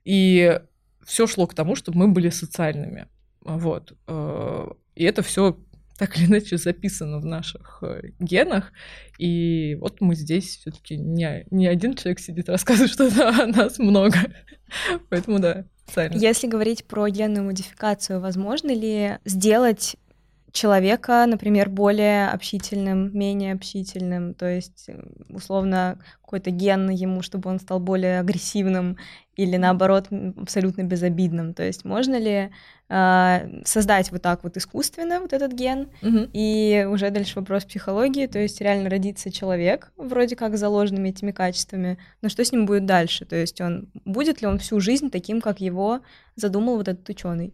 и все шло к тому, чтобы мы были социальными. Вот. Э, и это все так или иначе записано в наших э, генах. И вот мы здесь все-таки не, не один человек сидит, [LAUGHS] рассказывает, что да, нас много. [LAUGHS] Поэтому да, специально. Если говорить про генную модификацию, возможно ли сделать человека, например, более общительным, менее общительным, то есть условно какой-то ген ему, чтобы он стал более агрессивным или наоборот абсолютно безобидным. То есть можно ли э, создать вот так вот искусственно вот этот ген угу. и уже дальше вопрос психологии, то есть реально родится человек вроде как заложенными этими качествами, но что с ним будет дальше? То есть он будет ли он всю жизнь таким, как его задумал вот этот ученый?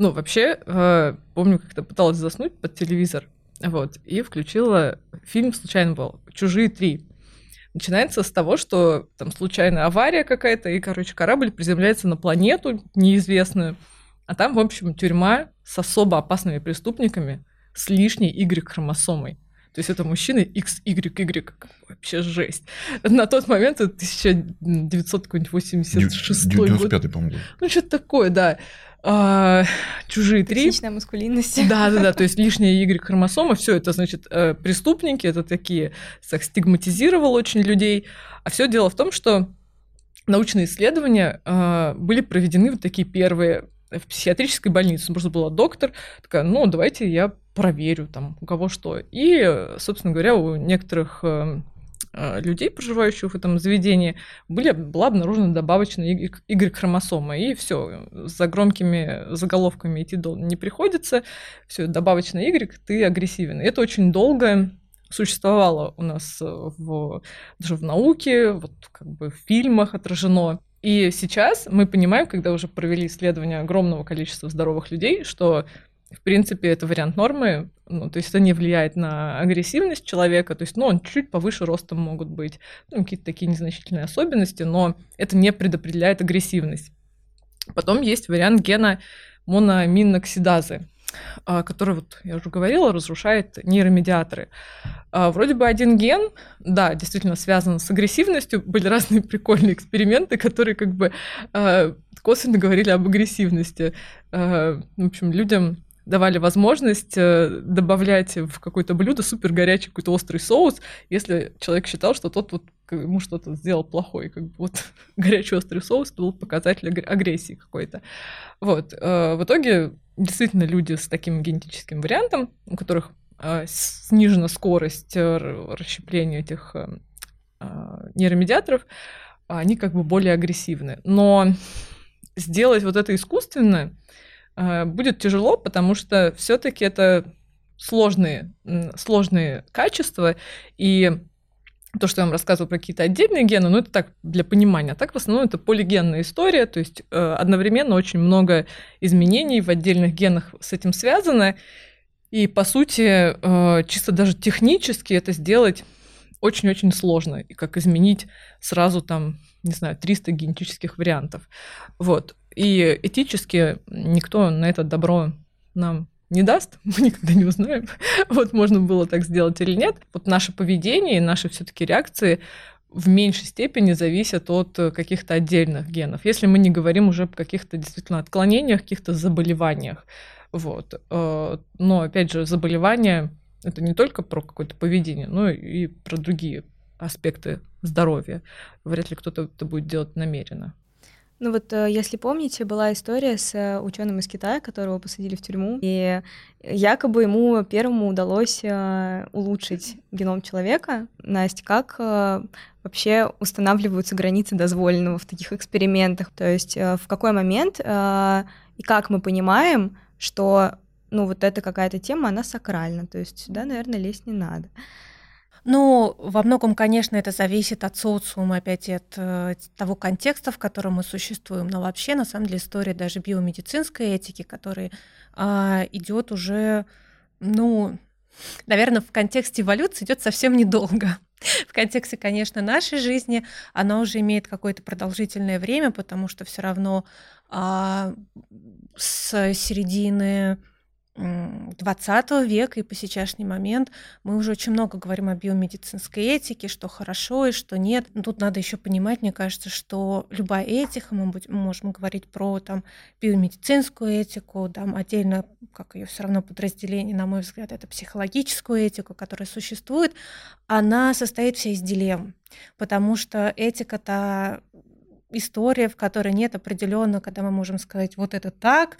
Ну, вообще, э, помню, как-то пыталась заснуть под телевизор, вот, и включила фильм, случайно был, «Чужие три». Начинается с того, что там случайная авария какая-то, и, короче, корабль приземляется на планету неизвестную, а там, в общем, тюрьма с особо опасными преступниками с лишней Y-хромосомой. То есть это мужчины XYY, вообще жесть. На тот момент это 1986 год. 95 по-моему. Ну, что-то такое, да а, чужие три. Токсичная маскулинность. Да, да, да, то есть [LAUGHS] лишняя Y-хромосома, все это, значит, э, преступники, это такие, так стигматизировал очень людей. А все дело в том, что научные исследования э, были проведены вот такие первые в психиатрической больнице. Можно была доктор, такая, ну, давайте я проверю там, у кого что. И, собственно говоря, у некоторых Э, людей, проживающих в этом заведении, были, была обнаружена добавочная Y-хромосома. И все, за громкими заголовками идти не приходится. Все, добавочная Y, ты агрессивен. И это очень долго существовало у нас в, даже в науке, вот как бы в фильмах отражено. И сейчас мы понимаем, когда уже провели исследование огромного количества здоровых людей, что в принципе, это вариант нормы, ну, то есть это не влияет на агрессивность человека, то есть, ну, он чуть повыше ростом могут быть, ну, какие-то такие незначительные особенности, но это не предопределяет агрессивность. Потом есть вариант гена мономиноксидазы. а, который, вот я уже говорила, разрушает нейромедиаторы. А, вроде бы один ген, да, действительно связан с агрессивностью. Были разные [LAUGHS] прикольные эксперименты, которые как бы а, косвенно говорили об агрессивности. В общем, людям давали возможность э, добавлять в какое-то блюдо супер горячий какой-то острый соус, если человек считал, что тот вот ему что-то сделал плохое. Как бы вот [LAUGHS] горячий острый соус был показатель агрессии какой-то. Вот. Э, в итоге действительно люди с таким генетическим вариантом, у которых э, снижена скорость расщепления этих нейромедиаторов, они как бы более агрессивны. Но сделать вот это искусственно будет тяжело, потому что все-таки это сложные, сложные качества, и то, что я вам рассказывала про какие-то отдельные гены, ну это так для понимания, а так в основном это полигенная история, то есть э, одновременно очень много изменений в отдельных генах с этим связано, и по сути э, чисто даже технически это сделать очень-очень сложно, и как изменить сразу там, не знаю, 300 генетических вариантов. Вот. И этически никто на это добро нам не даст, [LAUGHS] мы никогда не узнаем, [LAUGHS] вот можно было так сделать или нет. Вот наше поведение и наши все-таки реакции в меньшей степени зависят от каких-то отдельных генов, если мы не говорим уже о каких-то действительно отклонениях, каких-то заболеваниях. Вот. Э, но, опять же, заболевания — это не только про какое-то поведение, но и про другие аспекты здоровья. Вряд ли кто-то это будет делать намеренно. Ну вот, э, если помните, была история с э, ученым из Китая, которого посадили в тюрьму, и якобы ему первому удалось э, улучшить геном человека. Настя, как вообще устанавливаются границы дозволенного в таких экспериментах? То есть в какой момент и как мы понимаем, что ну вот эта какая-то тема, она сакральна, то есть сюда, наверное, лезть не надо. Ну, во многом, конечно, это зависит от социума, опять от э, того контекста, в котором мы существуем. Но вообще, на самом деле, история даже биомедицинской этики, которая э, идет уже, ну, наверное, в контексте эволюции идет совсем недолго. [LAUGHS] В контексте, конечно, нашей жизни она уже имеет какое-то продолжительное время, потому что все равно а, с середины 20 века и по сейчасшний момент мы уже очень много говорим о биомедицинской этике, что хорошо и что нет. Но тут надо еще понимать, мне кажется, что любая этика, мы, можем говорить про там, биомедицинскую этику, там, отдельно, как ее все равно подразделение, на мой взгляд, это психологическую этику, которая существует, она состоит вся из дилемм, потому что этика-то история, в которой нет определенно, когда мы можем сказать, вот это так,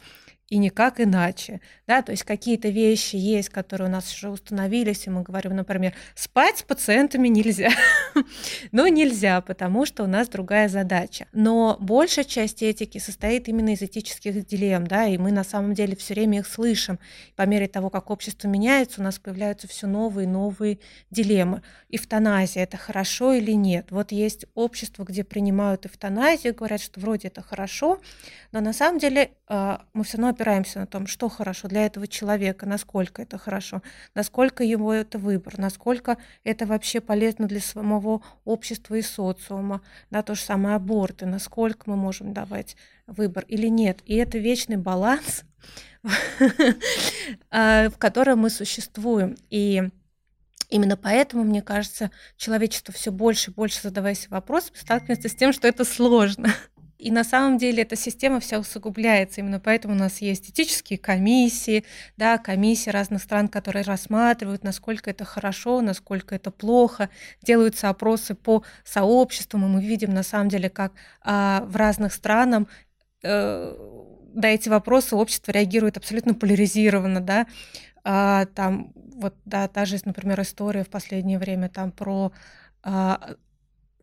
и никак иначе. Да? То есть какие-то вещи есть, которые у нас уже установились, и мы говорим, например, спать с пациентами нельзя. [LAUGHS] ну, нельзя, потому что у нас другая задача. Но большая часть этики состоит именно из этических дилемм, да, и мы на самом деле все время их слышим. По мере того, как общество меняется, у нас появляются все новые и новые дилеммы. Эвтаназия – это хорошо или нет? Вот есть общество, где принимают эвтаназию, говорят, что вроде это хорошо, но на самом деле а, мы все равно опираемся на том, что хорошо для этого человека, насколько это хорошо, насколько его это выбор, насколько это вообще полезно для самого общества и социума, да, то же самое аборты, насколько мы можем давать выбор или нет. И это вечный баланс, [LAUGHS] а, в котором мы существуем. И Именно поэтому, мне кажется, человечество все больше и больше задаваясь вопросом, сталкивается с тем, что это сложно. И на самом деле эта система вся усугубляется. Именно поэтому у нас есть этические комиссии, да, комиссии разных стран, которые рассматривают, насколько это хорошо, насколько это плохо. Делаются опросы по сообществам, и мы видим на самом деле, как а, в разных странах э, на эти вопросы общество реагирует абсолютно поляризированно, да. А, там вот, да, та же, например, история в последнее время там про а,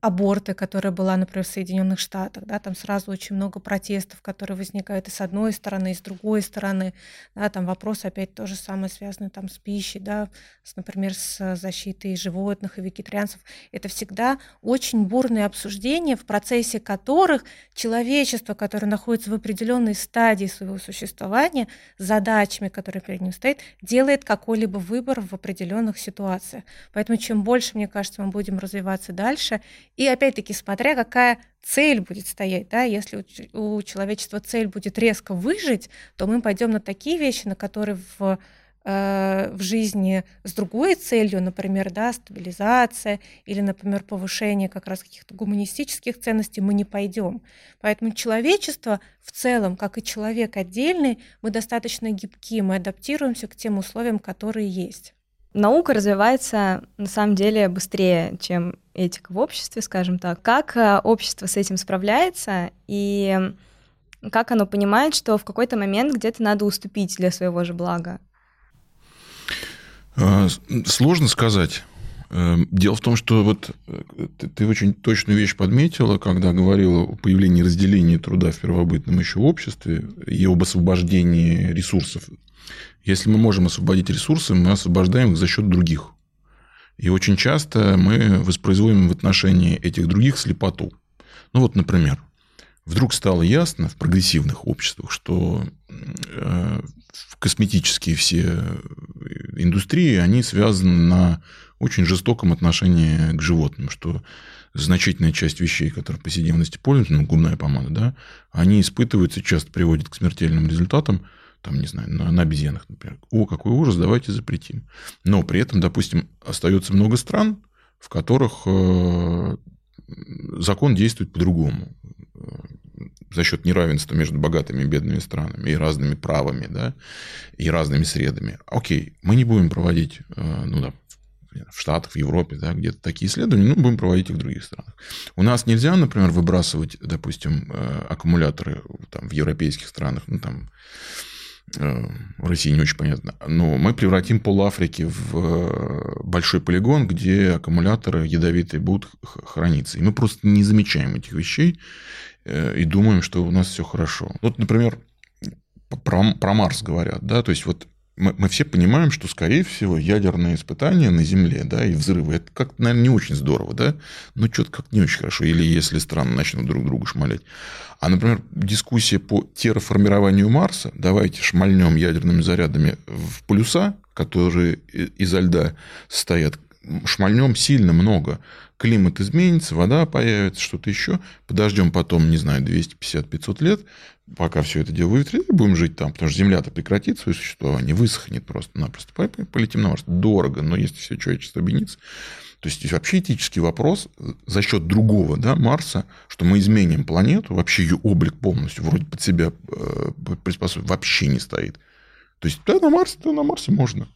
аборты, которая была, например, в Соединенных Штатах, да, там сразу очень много протестов, которые возникают и с одной стороны, и с другой стороны, да, там вопрос опять то же самое связанный там с пищей, да, с, например, с защитой животных и вегетарианцев. Это всегда очень бурные обсуждения, в процессе которых человечество, которое находится в определенной стадии своего существования, задачами, которые перед ним стоят, делает какой-либо выбор в определенных ситуациях. Поэтому чем больше, мне кажется, мы будем развиваться дальше, И опять-таки, смотря какая цель будет стоять, да, если у человечества цель будет резко выжить, то мы пойдем на такие вещи, на которые в Э, в жизни с другой целью, например, да, стабилизация или, например, повышение как раз каких-то гуманистических ценностей, мы не пойдем. Поэтому человечество в целом, как и человек отдельный, мы достаточно гибки, мы адаптируемся к тем условиям, которые есть. Наука развивается на самом деле быстрее, чем этика в обществе, скажем так. Как э, общество с этим справляется и как оно понимает, что в какой-то момент где-то надо уступить для своего же блага? А, сложно сказать. Эм, дело в том, что вот э, ты очень точную вещь подметила, когда говорила о появлении разделения труда в первобытном еще обществе и об освобождении ресурсов. Если мы можем освободить ресурсы, мы освобождаем их за счет других. И очень часто мы воспроизводим в отношении этих других слепоту. Ну вот, например, вдруг стало ясно в прогрессивных обществах, что э, косметические все индустрии, они связаны на очень жестоком отношении к животным, что значительная часть вещей, которые повседневности пользуются, ну, губная помада, да, они испытываются, часто приводят к смертельным результатам, там, не знаю, на, на обезьянах, например. О, какой ужас, давайте запретим. Но при этом, допустим, остается много стран, в которых э, закон действует по-другому за счет неравенства между богатыми и бедными странами и разными правами, да, и разными средами. Окей, мы не будем проводить, э, ну да, в Штатах, в Европе, да, где-то такие исследования, ну, будем проводить их в других странах. У нас нельзя, например, выбрасывать, допустим, э, аккумуляторы там, в европейских странах, ну, там, э, России не очень понятно. Но мы превратим пол Африки в большой полигон, где аккумуляторы ядовитые будут храниться. И мы просто не замечаем этих вещей. Э, и думаем, что у нас все хорошо. Вот, например, про, про Марс говорят, да, то есть вот мы, мы все понимаем, что, скорее всего, ядерные испытания на Земле, да, и взрывы, это как наверное, не очень здорово, да, но что-то как не очень хорошо, или если страны начнут друг друга шмалять. А, например, дискуссия по терраформированию Марса, давайте шмальнем ядерными зарядами в полюса, которые изо льда стоят, шмальнем сильно много климат изменится, вода появится, что-то еще. Подождем потом, не знаю, 250-500 лет, пока все это дело выветрит, и будем жить там, потому что Земля-то прекратит свое существование, высохнет просто-напросто. Полетим на Марс. Дорого, но если все человечество объединится. То есть вообще этический вопрос за счет другого да, Марса, что мы изменим планету, вообще ее облик полностью вроде под себя э, вообще не стоит. То есть да, на Марсе, да, на Марсе можно.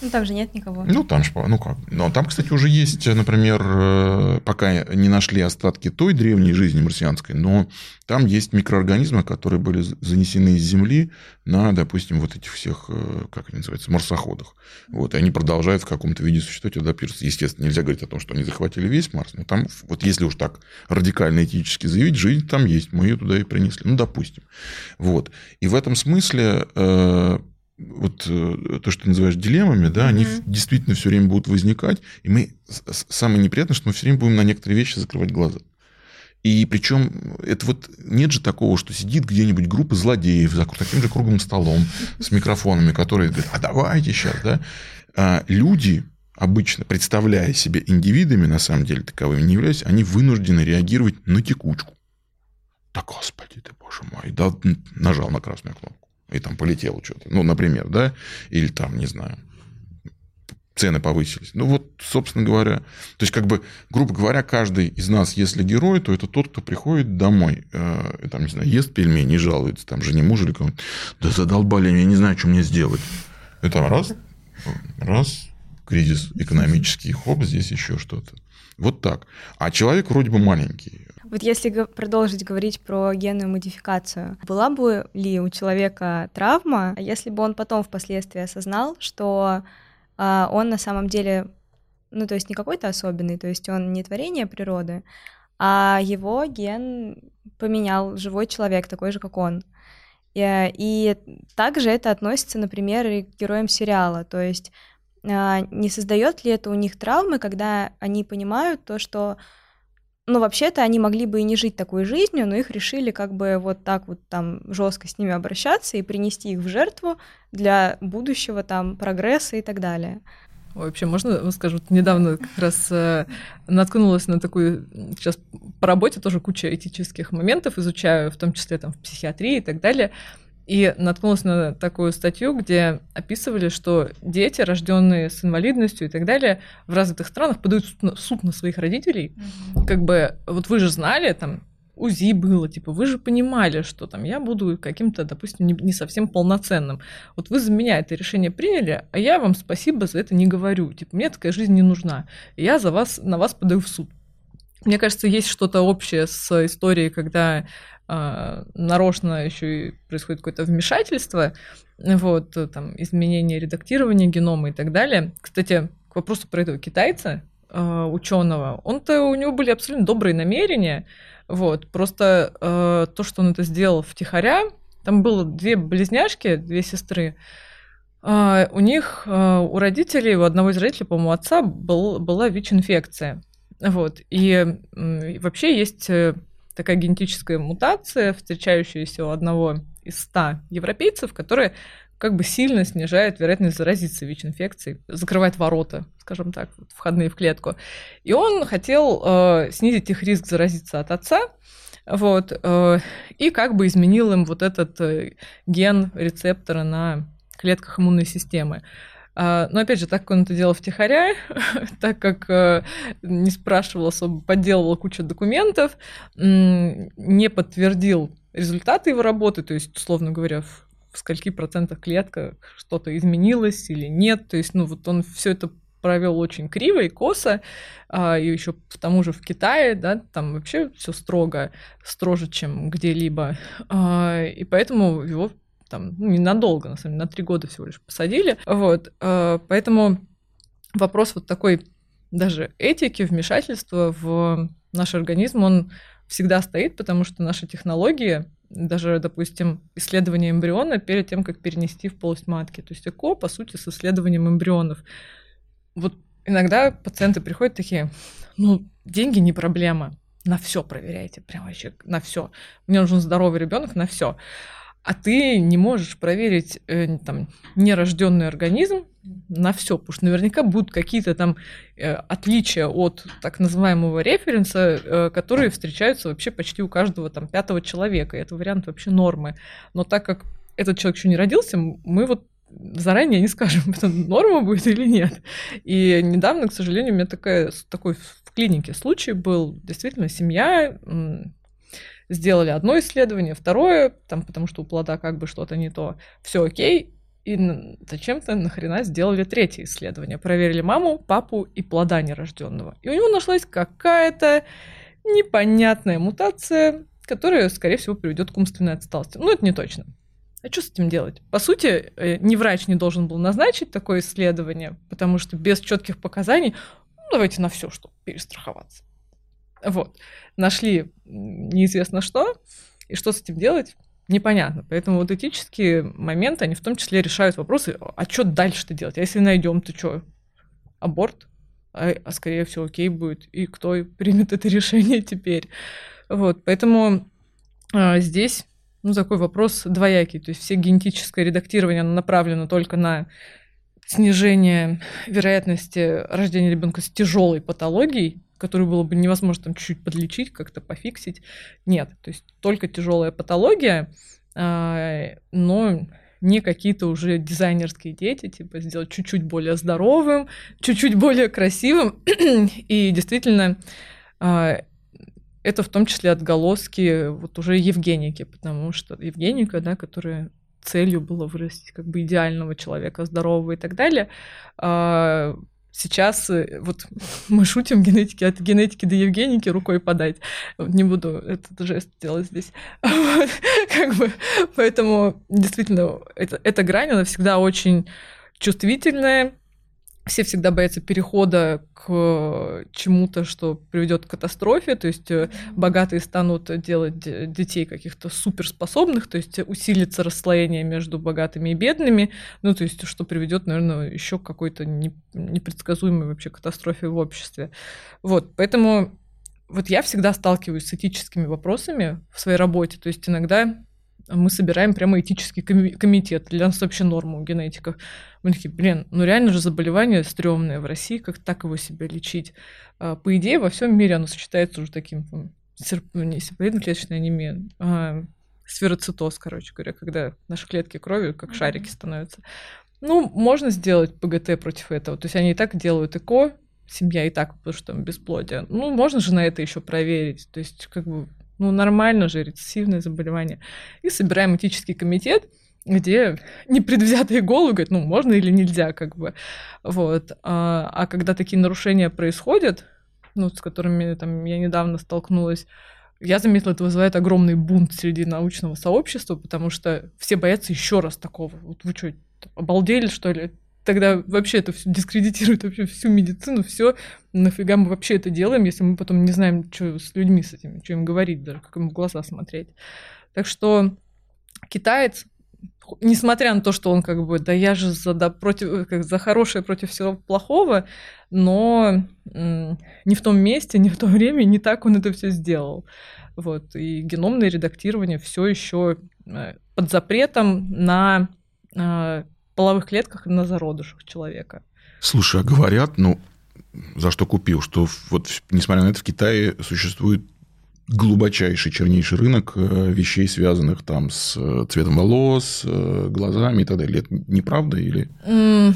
Ну, там же нет никого. Ну, там же, ну как. Но там, кстати, уже есть, например, э, пока не нашли остатки той древней жизни марсианской, но там есть микроорганизмы, которые были занесены из Земли на, допустим, вот этих всех, э, как они называются, марсоходах. Вот, и они продолжают в каком-то виде существовать адаптироваться. Естественно, нельзя говорить о том, что они захватили весь Марс, но там, вот если уж так радикально этически заявить, жизнь там есть, мы ее туда и принесли. Ну, допустим. Вот. И в этом смысле э, вот э, то, что ты называешь дилеммами, да, mm-hmm. они действительно все время будут возникать, и мы самое неприятное, что мы все время будем на некоторые вещи закрывать глаза. И причем это вот нет же такого, что сидит где-нибудь группа злодеев за таким же круглым столом с микрофонами, которые говорят, а давайте сейчас, да. А люди обычно, представляя себя индивидами, на самом деле таковыми не являясь, они вынуждены реагировать на текучку. Да, господи ты, боже мой, да, нажал на красную кнопку и там полетело что-то. Ну, например, да, или там, не знаю, цены повысились. Ну вот, собственно говоря, то есть как бы, грубо говоря, каждый из нас, если герой, то это тот, кто приходит домой, э, там, не знаю, ест пельмени и жалуется, там, жене мужа или кому-то, да задолбали, я не знаю, что мне сделать. Это раз, раз, кризис экономический, хоп, здесь еще что-то. Вот так. А человек вроде бы маленький. Вот если продолжить говорить про генную модификацию, была бы ли у человека травма, если бы он потом впоследствии осознал, что э, он на самом деле, ну то есть не какой-то особенный, то есть он не творение природы, а его ген поменял живой человек, такой же, как он. И, и также это относится, например, и к героям сериала. То есть э, не создает ли это у них травмы, когда они понимают то, что ну, вообще-то они могли бы и не жить такой жизнью, но их решили как бы вот так вот там жестко с ними обращаться и принести их в жертву для будущего там прогресса и так далее. Вообще, можно скажу, недавно [LAUGHS] как раз э, наткнулась на такую, сейчас по работе тоже куча этических моментов изучаю, в том числе там в психиатрии и так далее, и наткнулась на такую статью, где описывали, что дети, рожденные с инвалидностью и так далее, в развитых странах подают суд на, суд на своих родителей. Mm-hmm. Как бы, вот вы же знали, там, УЗИ было, типа, вы же понимали, что там я буду каким-то, допустим, не, не совсем полноценным. Вот вы за меня это решение приняли, а я вам спасибо за это не говорю. Типа, мне такая жизнь не нужна. Я за вас, на вас подаю в суд. Мне кажется, есть что-то общее с историей, когда э, нарочно еще и происходит какое-то вмешательство, вот, там, изменение редактирования генома и так далее. Кстати, к вопросу про этого китайца, э, ученого, он-то, у него были абсолютно добрые намерения, вот, просто э, то, что он это сделал втихаря, там было две близняшки, две сестры, у них, у родителей, у одного из родителей, по-моему, отца был, была ВИЧ-инфекция. Вот. И, и вообще есть э, такая генетическая мутация, встречающаяся у одного из ста европейцев, которая как бы сильно снижает вероятность заразиться ВИЧ-инфекцией, закрывает ворота, скажем так, входные в клетку. И он хотел э, снизить их риск заразиться от отца, вот, э, и как бы изменил им вот этот э, ген рецептора на клетках иммунной системы. А, но опять же, так как он это делал втихаря, [LAUGHS] так как э, не спрашивал особо, подделывал кучу документов, не подтвердил результаты его работы, то есть, условно говоря, в, в скольки процентах клетка что-то изменилось или нет. То есть, ну вот он все это провел очень криво и косо, а, и еще к тому же в Китае, да, там вообще все строго, строже, чем где-либо, а, и поэтому его там ну, ненадолго, на самом деле, на три года всего лишь посадили. Вот, э, поэтому вопрос вот такой даже этики, вмешательства в наш организм, он всегда стоит, потому что наши технологии, даже, допустим, исследование эмбриона перед тем, как перенести в полость матки. То есть ЭКО, по сути, с исследованием эмбрионов. Вот иногда пациенты приходят такие, ну, деньги не проблема, на все проверяйте, прям вообще на все. Мне нужен здоровый ребенок на все а ты не можешь проверить э, там нерожденный организм на все, потому что наверняка будут какие-то там э, отличия от так называемого референса, э, которые встречаются вообще почти у каждого там пятого человека. И это вариант вообще нормы. Но так как этот человек еще не родился, мы вот заранее не скажем, [LAUGHS] это норма будет или нет. И недавно, к сожалению, у меня такая, такой в клинике случай был. Действительно, семья сделали одно исследование, второе, там, потому что у плода как бы что-то не то, все окей, и зачем-то нахрена сделали третье исследование. Проверили маму, папу и плода нерожденного. И у него нашлась какая-то непонятная мутация, которая, скорее всего, приведет к умственной отсталости. Ну, это не точно. А что с этим делать? По сути, э, ни врач не должен был назначить такое исследование, потому что без четких показаний, ну, давайте на все, чтобы перестраховаться. Вот. Нашли неизвестно что, и что с этим делать, непонятно. Поэтому вот этические моменты, они в том числе решают вопросы, а что дальше-то делать? А если найдем, то что? Аборт? А, а скорее всего, окей будет. И кто примет это решение [LAUGHS] теперь? Вот, поэтому а, здесь ну, такой вопрос двоякий. То есть все генетическое редактирование оно направлено только на снижение вероятности рождения ребенка с тяжелой патологией, которую было бы невозможно там чуть-чуть подлечить, как-то пофиксить. Нет, то есть только тяжелая патология, а, но не какие-то уже дизайнерские дети, типа сделать чуть-чуть более здоровым, чуть-чуть более красивым. И действительно, а, это в том числе отголоски вот уже Евгеники, потому что Евгеника, да, которая целью было вырастить как бы идеального человека, здорового и так далее, а, сейчас э, вот [LAUGHS] мы шутим генетики от генетики до Евгеники рукой подать. Не буду этот жест делать здесь. [LAUGHS] Вот, как бы, поэтому действительно это, эта грань, она всегда очень чувствительная, все всегда боятся перехода к чему-то, что приведет к катастрофе, то есть э, богатые станут делать детей каких-то суперспособных, то есть усилится расслоение между богатыми и бедными, ну то есть что приведет, наверное, еще к какой-то непредсказуемой вообще катастрофе в обществе. Вот, поэтому вот я всегда сталкиваюсь с этическими вопросами в своей работе, то есть иногда мы собираем прямо этический комитет. Для нас вообще норма у генетиков. Мы такие, блин, ну реально же заболевание стрёмное в России, как так его себя лечить? А, по идее, во всем мире оно сочетается уже таким серп... не септоидно-клеточная анемия, а сфероцитоз, короче говоря, когда наши клетки крови как шарики становятся. Ну, можно сделать ПГТ против этого. То есть они и так делают ЭКО, семья и так, потому что там бесплодие. Ну, можно же на это еще проверить. То есть, как бы, ну, нормально же, рецессивное заболевание. И собираем этический комитет, где непредвзятые головы говорят, ну, можно или нельзя, как бы. Вот. А, а когда такие нарушения происходят, ну, с которыми там я недавно столкнулась, я заметила, это вызывает огромный бунт среди научного сообщества, потому что все боятся еще раз такого. Вот вы что, обалдели, что ли? Тогда вообще это все дискредитирует вообще всю медицину, все. Нафига мы вообще это делаем, если мы потом не знаем, что с людьми с этими, что им говорить даже, как им в глаза смотреть. Так что китаец, несмотря на то, что он как бы, да я же за, да, против, как, за хорошее против всего плохого, но не в том месте, не в то время, не так он это все сделал. Вот. И геномное редактирование все еще э, под запретом на э, половых клетках на зародышах человека. Слушай, а говорят, ну, за что купил, что вот, несмотря на это, в Китае существует глубочайший, чернейший рынок э, вещей, связанных там с э, цветом волос, э, глазами и так далее. Это неправда или... Mm,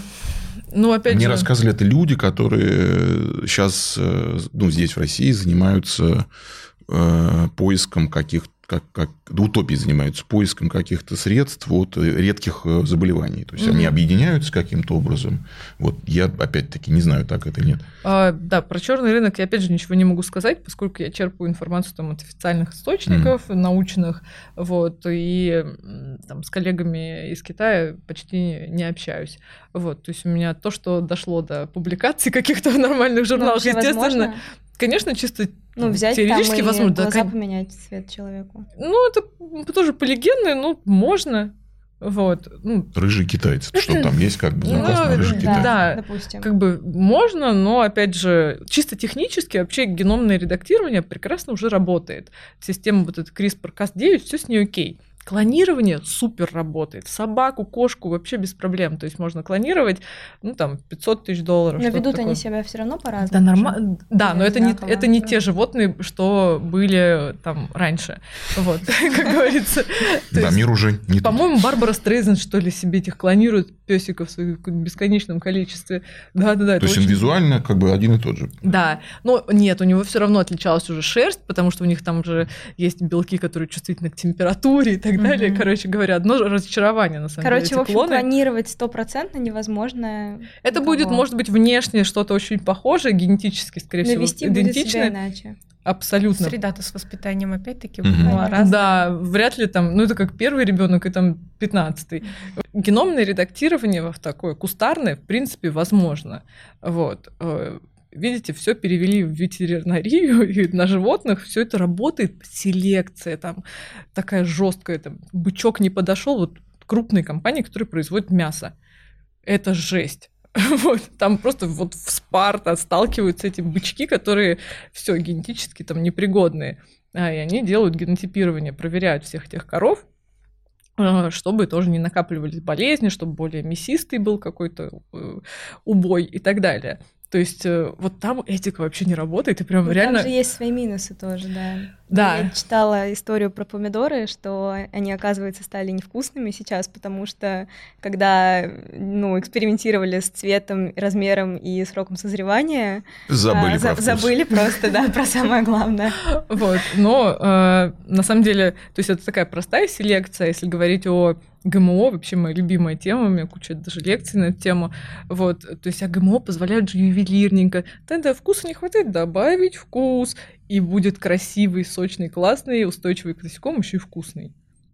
ну, опять Мне же... рассказывали, это люди, которые сейчас, ну, здесь, в России, занимаются поиском каких-то как, как до утопии занимаются поиском каких-то средств от редких э, заболеваний. То есть угу. они объединяются каким-то образом. Вот я опять-таки не знаю, так это или нет. А, да, про черный рынок я опять же ничего не могу сказать, поскольку я черпаю информацию там от официальных источников, угу. научных, вот, и там с коллегами из Китая почти не общаюсь. Вот, то есть у меня то, что дошло до публикаций [LAUGHS] каких-то в нормальных журналах, естественно, возможно? Конечно, чисто ну, взять теоретически там возможно. глаза да, поменять цвет человеку. Ну, это тоже полигенное, ну, можно. Вот. Ну, рыжий китаец. Что там [LAUGHS] есть, как бы, написано ну, рыжий китаец. Да, допустим. Как бы можно, но, опять же, чисто технически вообще геномное редактирование прекрасно уже работает. Система вот этот CRISPR-Cas9, все с ней окей. Клонирование супер работает. Собаку, кошку вообще без проблем. То есть можно клонировать, ну, там, 500 тысяч долларов. Но ведут такое. они себя все равно по-разному. Да, нормально. Да, но это не, это не те животные, что были там раньше. Вот, [LAUGHS] как говорится. Да, мир уже не По-моему, Барбара Стрейзен, что ли, себе этих клонирует песиков в бесконечном количестве. Да-да-да. То есть он визуально как бы один и тот же. Да. Но нет, у него все равно отличалась уже шерсть, потому что у них там уже есть белки, которые чувствительны к температуре и так так далее. Mm-hmm. Короче говоря, одно разочарование, на самом Короче, деле. Короче, в общем, планировать стопроцентно невозможно. Это никого. будет, может быть, внешне что-то очень похожее, генетически, скорее Но всего, идентичное. Будет себя иначе. Абсолютно. Среда-то с воспитанием опять-таки mm-hmm. была разная. Да, вряд ли там, ну это как первый ребенок и там пятнадцатый. Геномное редактирование в такое кустарное, в принципе, возможно. Вот э, видите, все перевели в ветеринарию, [LAUGHS] и на животных все это работает, селекция там такая жесткая, там бычок не подошел, вот крупные компании, которые производят мясо. Это жесть. [LAUGHS] Вот, там просто вот в Спарта сталкиваются эти бычки, которые все генетически там непригодные. А, и они делают генотипирование, проверяют всех этих коров, а, чтобы тоже не накапливались болезни, чтобы более мясистый был какой-то э, убой и так далее. То есть э, вот там этика вообще не работает, и прям ну, реально... Там же есть свои минусы тоже, да. Да. Я читала историю про помидоры, что они, оказывается, стали невкусными сейчас, потому что когда, ну, экспериментировали с цветом, размером и сроком созревания... Забыли а, про за, Забыли просто, да, про самое главное. Вот, но э, на самом деле, то есть это такая простая селекция, если говорить о ГМО вообще моя любимая тема, у меня куча даже лекций на эту тему. Вот, то есть, а ГМО позволяют же ювелирненько. Тогда вкуса не хватает, добавить вкус, и будет красивый, сочный, классный, устойчивый к насекомым, еще и вкусный.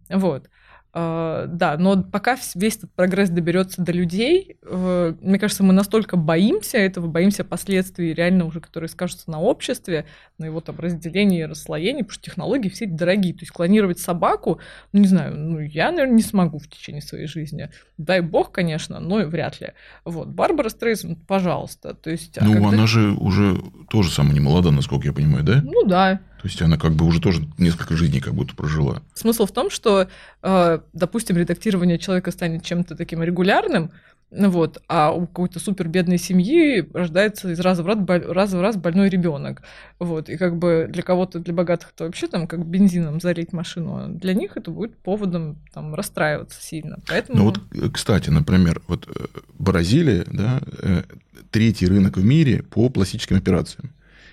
Вот. Uh, да, но пока весь этот прогресс доберется до людей, uh, мне кажется, мы настолько боимся этого, боимся последствий реально уже, которые скажутся на обществе, на его там разделении и расслоении, потому что технологии все дорогие. То есть клонировать собаку, ну не знаю, ну я, наверное, не смогу в течение своей жизни. Дай бог, конечно, но вряд ли. Вот, Барбара Стрейзен, пожалуйста. То есть, а ну, когда... она же уже тоже самая не молода, насколько я понимаю, да? Ну да. То есть она как бы уже тоже несколько жизней как будто прожила. Смысл в том, что, э, допустим, редактирование человека станет чем-то таким регулярным, вот, а у какой-то супер бедной семьи рождается из раза в раз, раз в раз больной ребенок. Вот, и как бы для кого-то, для богатых, это вообще там как бензином залить машину, а для них это будет поводом там расстраиваться сильно. Поэтому... Ну вот, э, кстати, например, вот э, Бразилия, да, э, третий рынок в мире по пластическим операциям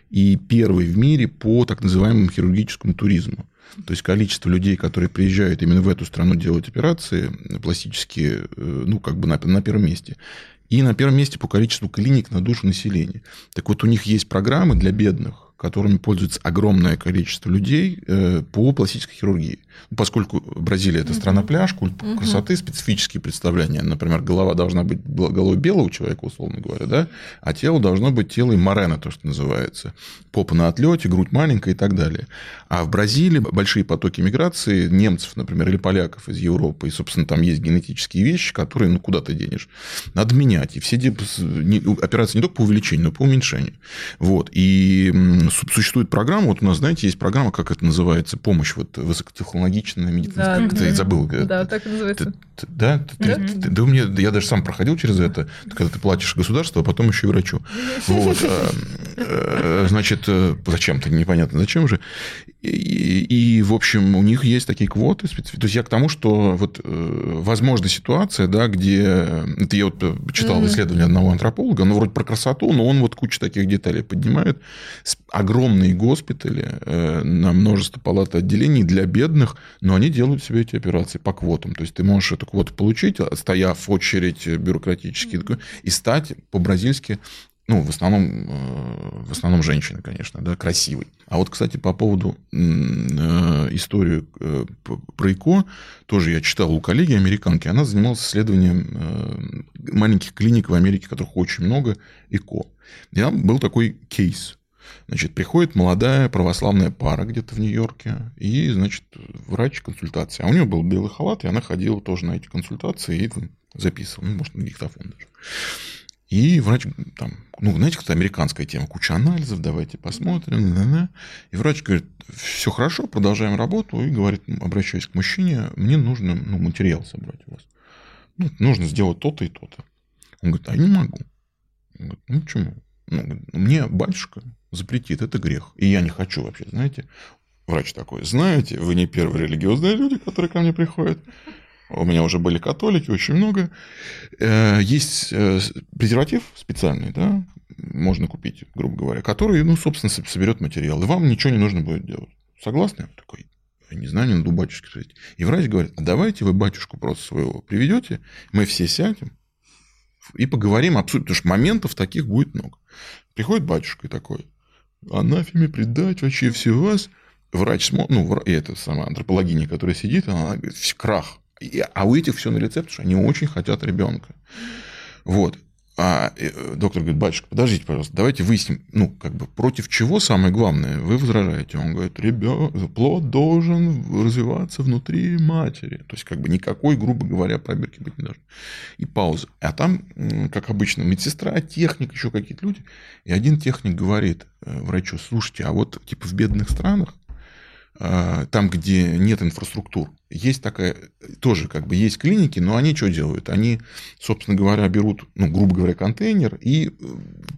и первый в мире по так называемому хирургическому туризму. То есть количество людей, которые приезжают именно в эту страну делать операции пластические, э, ну, как бы на, на первом месте. И на первом месте по количеству клиник на душу населения. Так вот, у них есть программы для бедных, которыми пользуется огромное количество людей э, по пластической хирургии. Поскольку Бразилия – это страна-пляж, культ красоты, специфические представления. Например, голова должна быть головой белого человека, условно говоря, да? а тело должно быть телом морена, то, что называется. Попа на отлете, грудь маленькая и так далее. А в Бразилии большие потоки миграции немцев, например, или поляков из Европы. И, собственно, там есть генетические вещи, которые, ну, куда ты денешь? Надо менять. И все операции не только по увеличению, но и по уменьшению. Вот. И существует программа, вот у нас, знаете, есть программа, как это называется, помощь вот высокотехнологичная медицинская, да, как ты забыл. Да, так и называется. Ты, да? Да? Ты, ты, да меня, я даже сам проходил через это, когда ты платишь государству, а потом еще и врачу. Вот. А, э, значит, э, зачем-то, непонятно зачем же. И, и, в общем, у них есть такие квоты. То есть я к тому, что вот э, возможна ситуация, да, где... Это я вот читал исследование одного антрополога, ну, вроде про красоту, но он вот кучу таких деталей поднимает. Огромные госпитали на множество палат отделений для бедных, но они делают себе эти операции по квотам. То есть ты можешь эту квоту получить, стояв в очередь бюрократически, и стать по-бразильски ну, в основном, э, в основном женщины, конечно, да, красивой. А вот, кстати, по поводу э, истории э, про ИКО, тоже я читал у коллеги американки, она занималась исследованием маленьких клиник в Америке, которых очень много, ИКО. И там был такой кейс. Значит, приходит молодая православная пара где-то в Нью-Йорке, и, значит, врач консультации. А у нее был белый халат, и она ходила тоже на эти консультации и записывала, ну, может, на диктофон даже. И врач там, ну, знаете, какая американская тема, куча анализов, давайте посмотрим. Да -да. И врач говорит, все хорошо, продолжаем работу, и говорит, обращаясь к мужчине, мне нужно ну, материал собрать у вас. Ну, нужно сделать то-то и то-то. Он говорит, а я не могу. Он говорит, ну почему? Ну, мне батюшка запретит, это грех. И я не хочу вообще, знаете. Врач такой, знаете, вы не первые религиозные люди, которые ко мне приходят. У меня уже были католики, очень много. Э, есть э, презерватив специальный, да, можно купить, грубо говоря, который, ну, собственно, соберет материал, и вам ничего не нужно будет делать. Согласны? Я такой, я не знаю, не надо у батюшки спросить. И врач говорит, а давайте вы батюшку просто своего приведете, мы все сядем и поговорим, обсудим, потому что моментов таких будет много. Приходит батюшка и такой, анафеме предать вообще все вас. Врач ну, и это сама антропологиня, которая сидит, она говорит, крах, а у этих все на потому что они очень хотят ребенка. Вот. А э, доктор говорит, батюшка, подождите, пожалуйста, давайте выясним, ну, как бы, против чего самое главное вы возражаете? Он говорит, ребенок, плод должен развиваться внутри матери. То есть, как бы, никакой, грубо говоря, пробирки быть не должно. И пауза. А там, как обычно, медсестра, техник, еще какие-то люди. И один техник говорит э, врачу, слушайте, а вот, типа, в бедных странах там, где нет инфраструктур. Есть такая, тоже как бы есть клиники, но они что делают? Они, собственно говоря, берут, ну, грубо говоря, контейнер и э,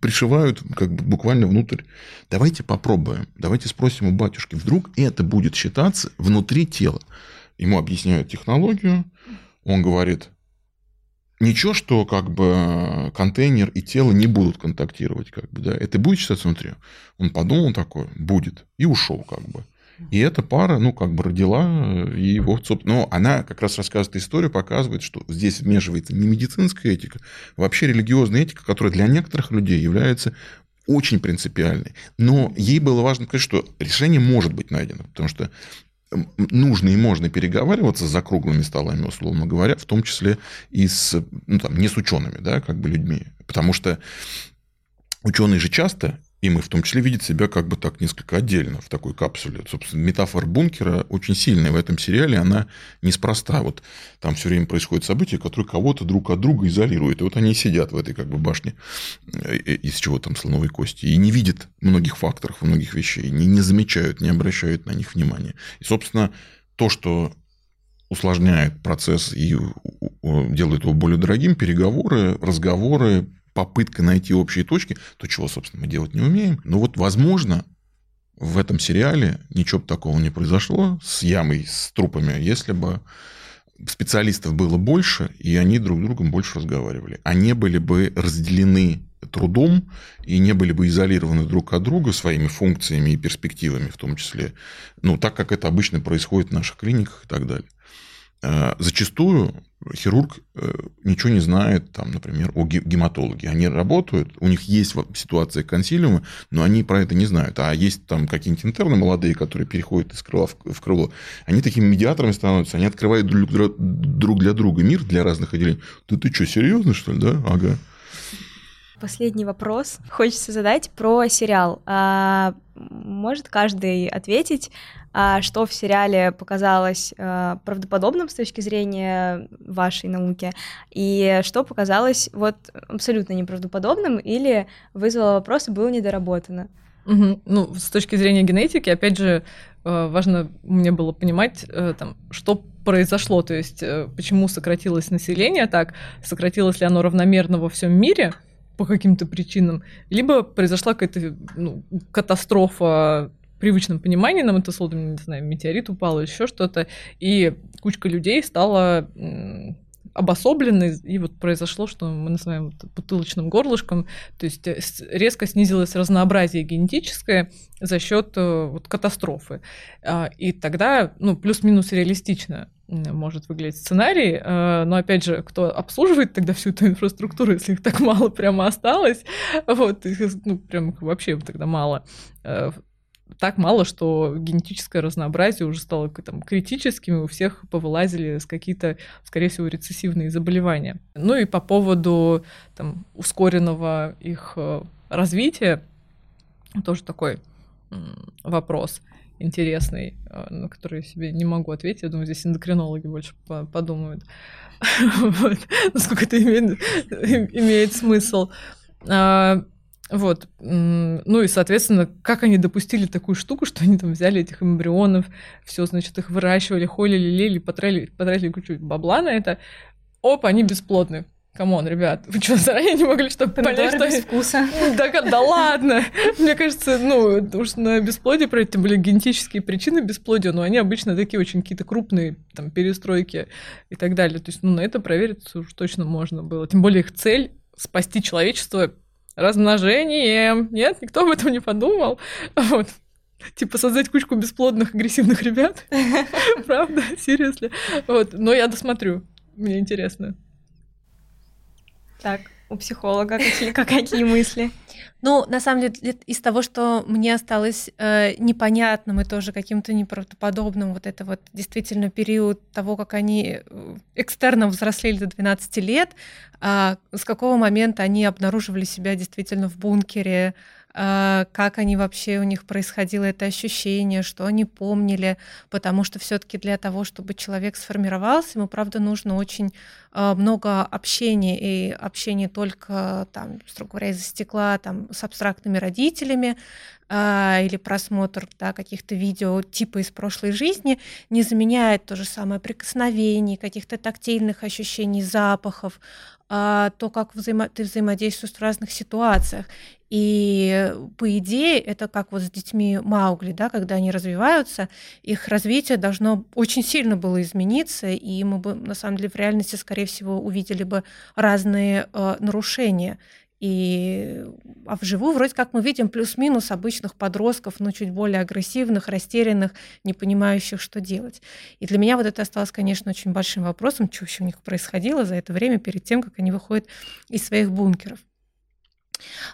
пришивают как бы буквально внутрь. Давайте попробуем, давайте спросим у батюшки, вдруг это будет считаться внутри тела. Ему объясняют технологию, он говорит, ничего, что как бы контейнер и тело не будут контактировать, как бы, да, это будет считаться внутри. Он подумал такое, будет, и ушел, как бы. И эта пара, ну, как бы родила э, его, собственно, но она как раз рассказывает историю, показывает, что здесь вмешивается не медицинская этика, вообще религиозная этика, которая для некоторых людей является очень принципиальной. Но ей было важно сказать, что решение может быть найдено, потому что нужно и можно переговариваться за круглыми столами, условно говоря, в том числе и с, ну, там, не с учеными, да, как бы людьми. Потому что ученые же часто и в том числе видит себя как бы так несколько отдельно в такой капсуле. Собственно, метафора бункера очень сильная в этом сериале, она неспроста. Вот там все время происходят события, которые кого-то друг от друга изолируют. И вот они сидят в этой как бы башне, э, из чего там слоновой кости, и не видят многих факторов, многих вещей, не, не замечают, не обращают на них внимания. И, собственно, то, что усложняет процесс и делает его более дорогим, переговоры, разговоры, попытка найти общие точки, то чего, собственно, мы делать не умеем. Но вот, возможно, в этом сериале ничего бы такого не произошло с ямой, с трупами, если бы специалистов было больше, и они друг с другом больше разговаривали. Они были бы разделены трудом и не были бы изолированы друг от друга своими функциями и перспективами в том числе, ну, так как это обычно происходит в наших клиниках и так далее. Э, зачастую хирург э, ничего не знает, там, например, о гематологе. Они работают, у них есть ситуация консилиума, но они про это не знают. А есть там какие-нибудь интерны молодые, которые переходят из крыла в крыло. Они такими медиаторами становятся, они открывают друг для друга мир для разных отделений. Да ты что, серьезно, что ли, да? Ага. Последний вопрос хочется задать про сериал. А, может каждый ответить, а что в сериале показалось а, правдоподобным с точки зрения вашей науки, и что показалось вот абсолютно неправдоподобным или вызвало вопросы, было недоработано. Угу. Ну, с точки зрения генетики, опять же, э, важно мне было понимать, э, там, что произошло, то есть э, почему сократилось население так, сократилось ли оно равномерно во всем мире по каким-то причинам, либо произошла какая-то ну, катастрофа привычном понимании нам это слово, не знаю, метеорит упал еще что-то, и кучка людей стала обособлены, и вот произошло, что мы называем бутылочным горлышком, то есть э, резко снизилось разнообразие генетическое за счет э, вот, катастрофы. А, и тогда, ну, плюс-минус реалистично может выглядеть сценарий, э, но опять же, кто обслуживает тогда всю эту инфраструктуру, [LAUGHS] если их так мало прямо осталось, вот, ну, прям вообще тогда мало, так мало, что генетическое разнообразие уже стало там, критическим, и у всех повылазили с какие-то, скорее всего, рецессивные заболевания. Ну и по поводу там, ускоренного их э, развития, тоже такой вопрос интересный, э, на который я себе не могу ответить. Я думаю, здесь эндокринологи больше подумают, [LAUGHS] насколько это имеет смысл. А, вот. Ну и, соответственно, как они допустили такую штуку, что они там взяли этих эмбрионов, все, значит, их выращивали, холили, лелеяли, потратили, потратили кучу бабла на это. Оп, они бесплодны. Come on, ребят, вы что, заранее не могли, чтобы понять, что... без вкуса. [LAUGHS] Да, да ладно! Мне кажется, ну, уж на бесплодие про это были генетические причины бесплодия, но они обычно такие очень какие-то крупные, там, перестройки и так далее. То есть, ну, на это проверить уж точно можно было. Тем более их цель — спасти человечество размножением. Нет, никто об этом не подумал. [LAUGHS] Вот. Типа создать кучку бесплодных, агрессивных ребят. [LAUGHS] Правда? Серьезно. Вот. Но я досмотрю. Мне интересно. Так, у психолога какие, [LAUGHS] какие мысли? Ну, на самом деле, из того, что мне осталось э, непонятным и тоже каким-то неправдоподобным, вот это вот действительно период того, как они э, экстерно взрослели до 12 лет, э, с какого момента они обнаруживали себя действительно в бункере, как они вообще у них происходило это ощущение, что они помнили, потому что все-таки для того, чтобы человек сформировался, ему, правда, нужно очень а, много общения, и общение только, там, строго говоря, из-за стекла, там, с абстрактными родителями, или просмотр да, каких-то видео типа из прошлой жизни не заменяет то же самое прикосновений, каких-то тактильных ощущений, запахов, то, как взаимо ты взаимодействуешь в разных ситуациях. И по идее это как вот с детьми Маугли, да, когда они развиваются, их развитие должно очень сильно было измениться, и мы бы на самом деле в реальности, скорее всего, увидели бы разные э, нарушения. И, а вживую вроде как мы видим плюс-минус обычных подростков, но чуть более агрессивных, растерянных, не понимающих, что делать. И для меня вот это осталось, конечно, очень большим вопросом, что вообще у них происходило за это время перед тем, как они выходят из своих бункеров.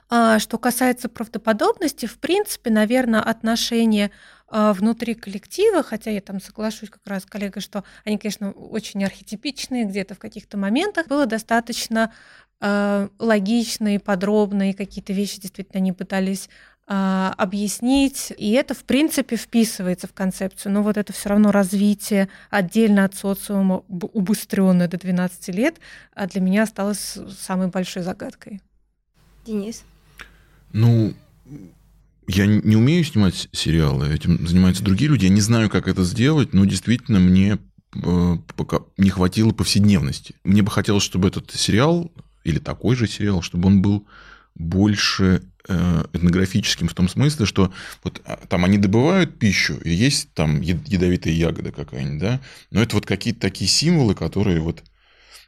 А, что касается правдоподобности, в принципе, наверное, отношения а, внутри коллектива, хотя я там соглашусь как раз с коллегой, что они, конечно, очень архетипичные где-то в каких-то моментах, было достаточно э, подробно, и какие-то вещи действительно они пытались а, объяснить, и это, в принципе, вписывается в концепцию, но вот это все равно развитие отдельно от социума, убыстренное до 12 лет, а для меня осталось самой большой загадкой. Денис? Ну, я не умею снимать сериалы, этим занимаются другие люди, я не знаю, как это сделать, но действительно мне э, пока не хватило повседневности. Мне бы хотелось, чтобы этот сериал, или такой же сериал, чтобы он был больше э, этнографическим в том смысле, что вот а, там они добывают пищу, и есть там ядовитая ягода какая-нибудь, да, но это вот какие-то такие символы, которые вот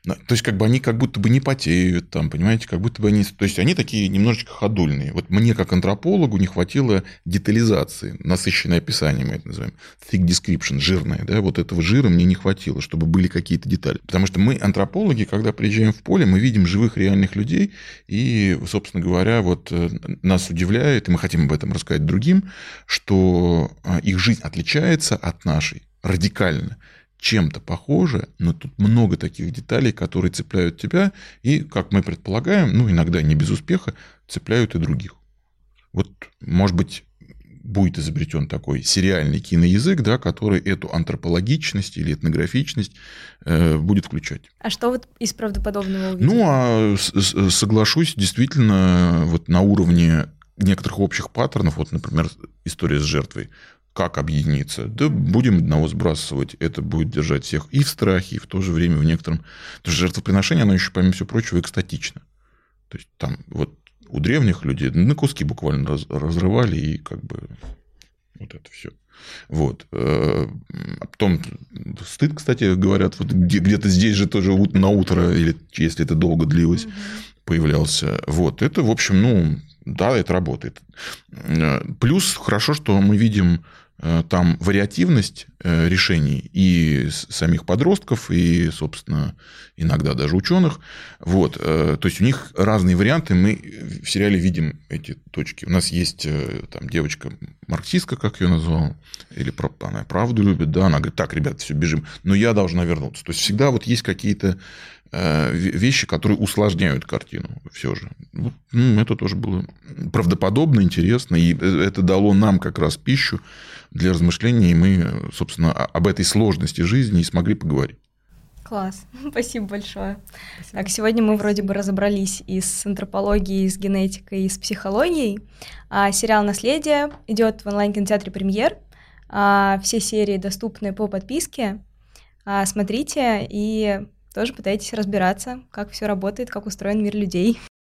то есть, как бы они как будто бы не потеют, там, понимаете, как будто бы они... То есть, они такие немножечко ходульные. Вот мне, как антропологу, не хватило детализации, насыщенное описание, мы это называем, thick description, жирное, да, вот этого жира мне не хватило, чтобы были какие-то детали. Потому что мы, антропологи, когда приезжаем в поле, мы видим живых реальных людей, и, собственно говоря, вот э, нас удивляет, и мы хотим об этом рассказать другим, что а, их жизнь отличается от нашей радикально чем-то похоже, но тут много таких деталей, которые цепляют тебя и, как мы предполагаем, ну, иногда не без успеха, цепляют и других. Вот, может быть, будет изобретен такой сериальный киноязык, да, который эту антропологичность или этнографичность э, будет включать. А что вот из правдоподобного увидели? Ну, а соглашусь, действительно, вот на уровне некоторых общих паттернов, вот, например, история с жертвой, как объединиться? Да будем одного сбрасывать. Это будет держать всех и в страхе, и в то же время в некотором... Потому что жертвоприношение, оно еще, помимо всего прочего, экстатично. То есть там вот у древних людей на куски буквально раз, разрывали и как бы вот это все. Вот. А потом стыд, кстати, говорят, вот где-то здесь же тоже на утро, или если это долго длилось, угу. появлялся. Вот. Это, в общем, ну, да, это работает. Э, плюс хорошо, что мы видим Э, там вариативность э, решений и самих подростков, и, собственно, иногда даже ученых. Вот. Э, то есть у них разные варианты. Мы в сериале видим эти точки. У нас есть там девочка марксистка, как ее назвал, или она правду любит, да, она говорит, так, ребят, все, бежим, но я должна вернуться. То есть всегда вот есть какие-то вещи, которые усложняют картину все же. Ну, это тоже было правдоподобно, интересно, и это дало нам как раз пищу для размышлений, и мы, собственно, об этой сложности жизни и смогли поговорить. Класс, [LAUGHS] спасибо большое. Спасибо. Так, сегодня мы вроде бы разобрались и с антропологией, и с генетикой, и с психологией. А, сериал «Наследие» идет в онлайн-кинотеатре «Премьер». А, все серии доступны по подписке. А, смотрите и тоже пытайтесь разбираться, как все работает, как устроен мир людей.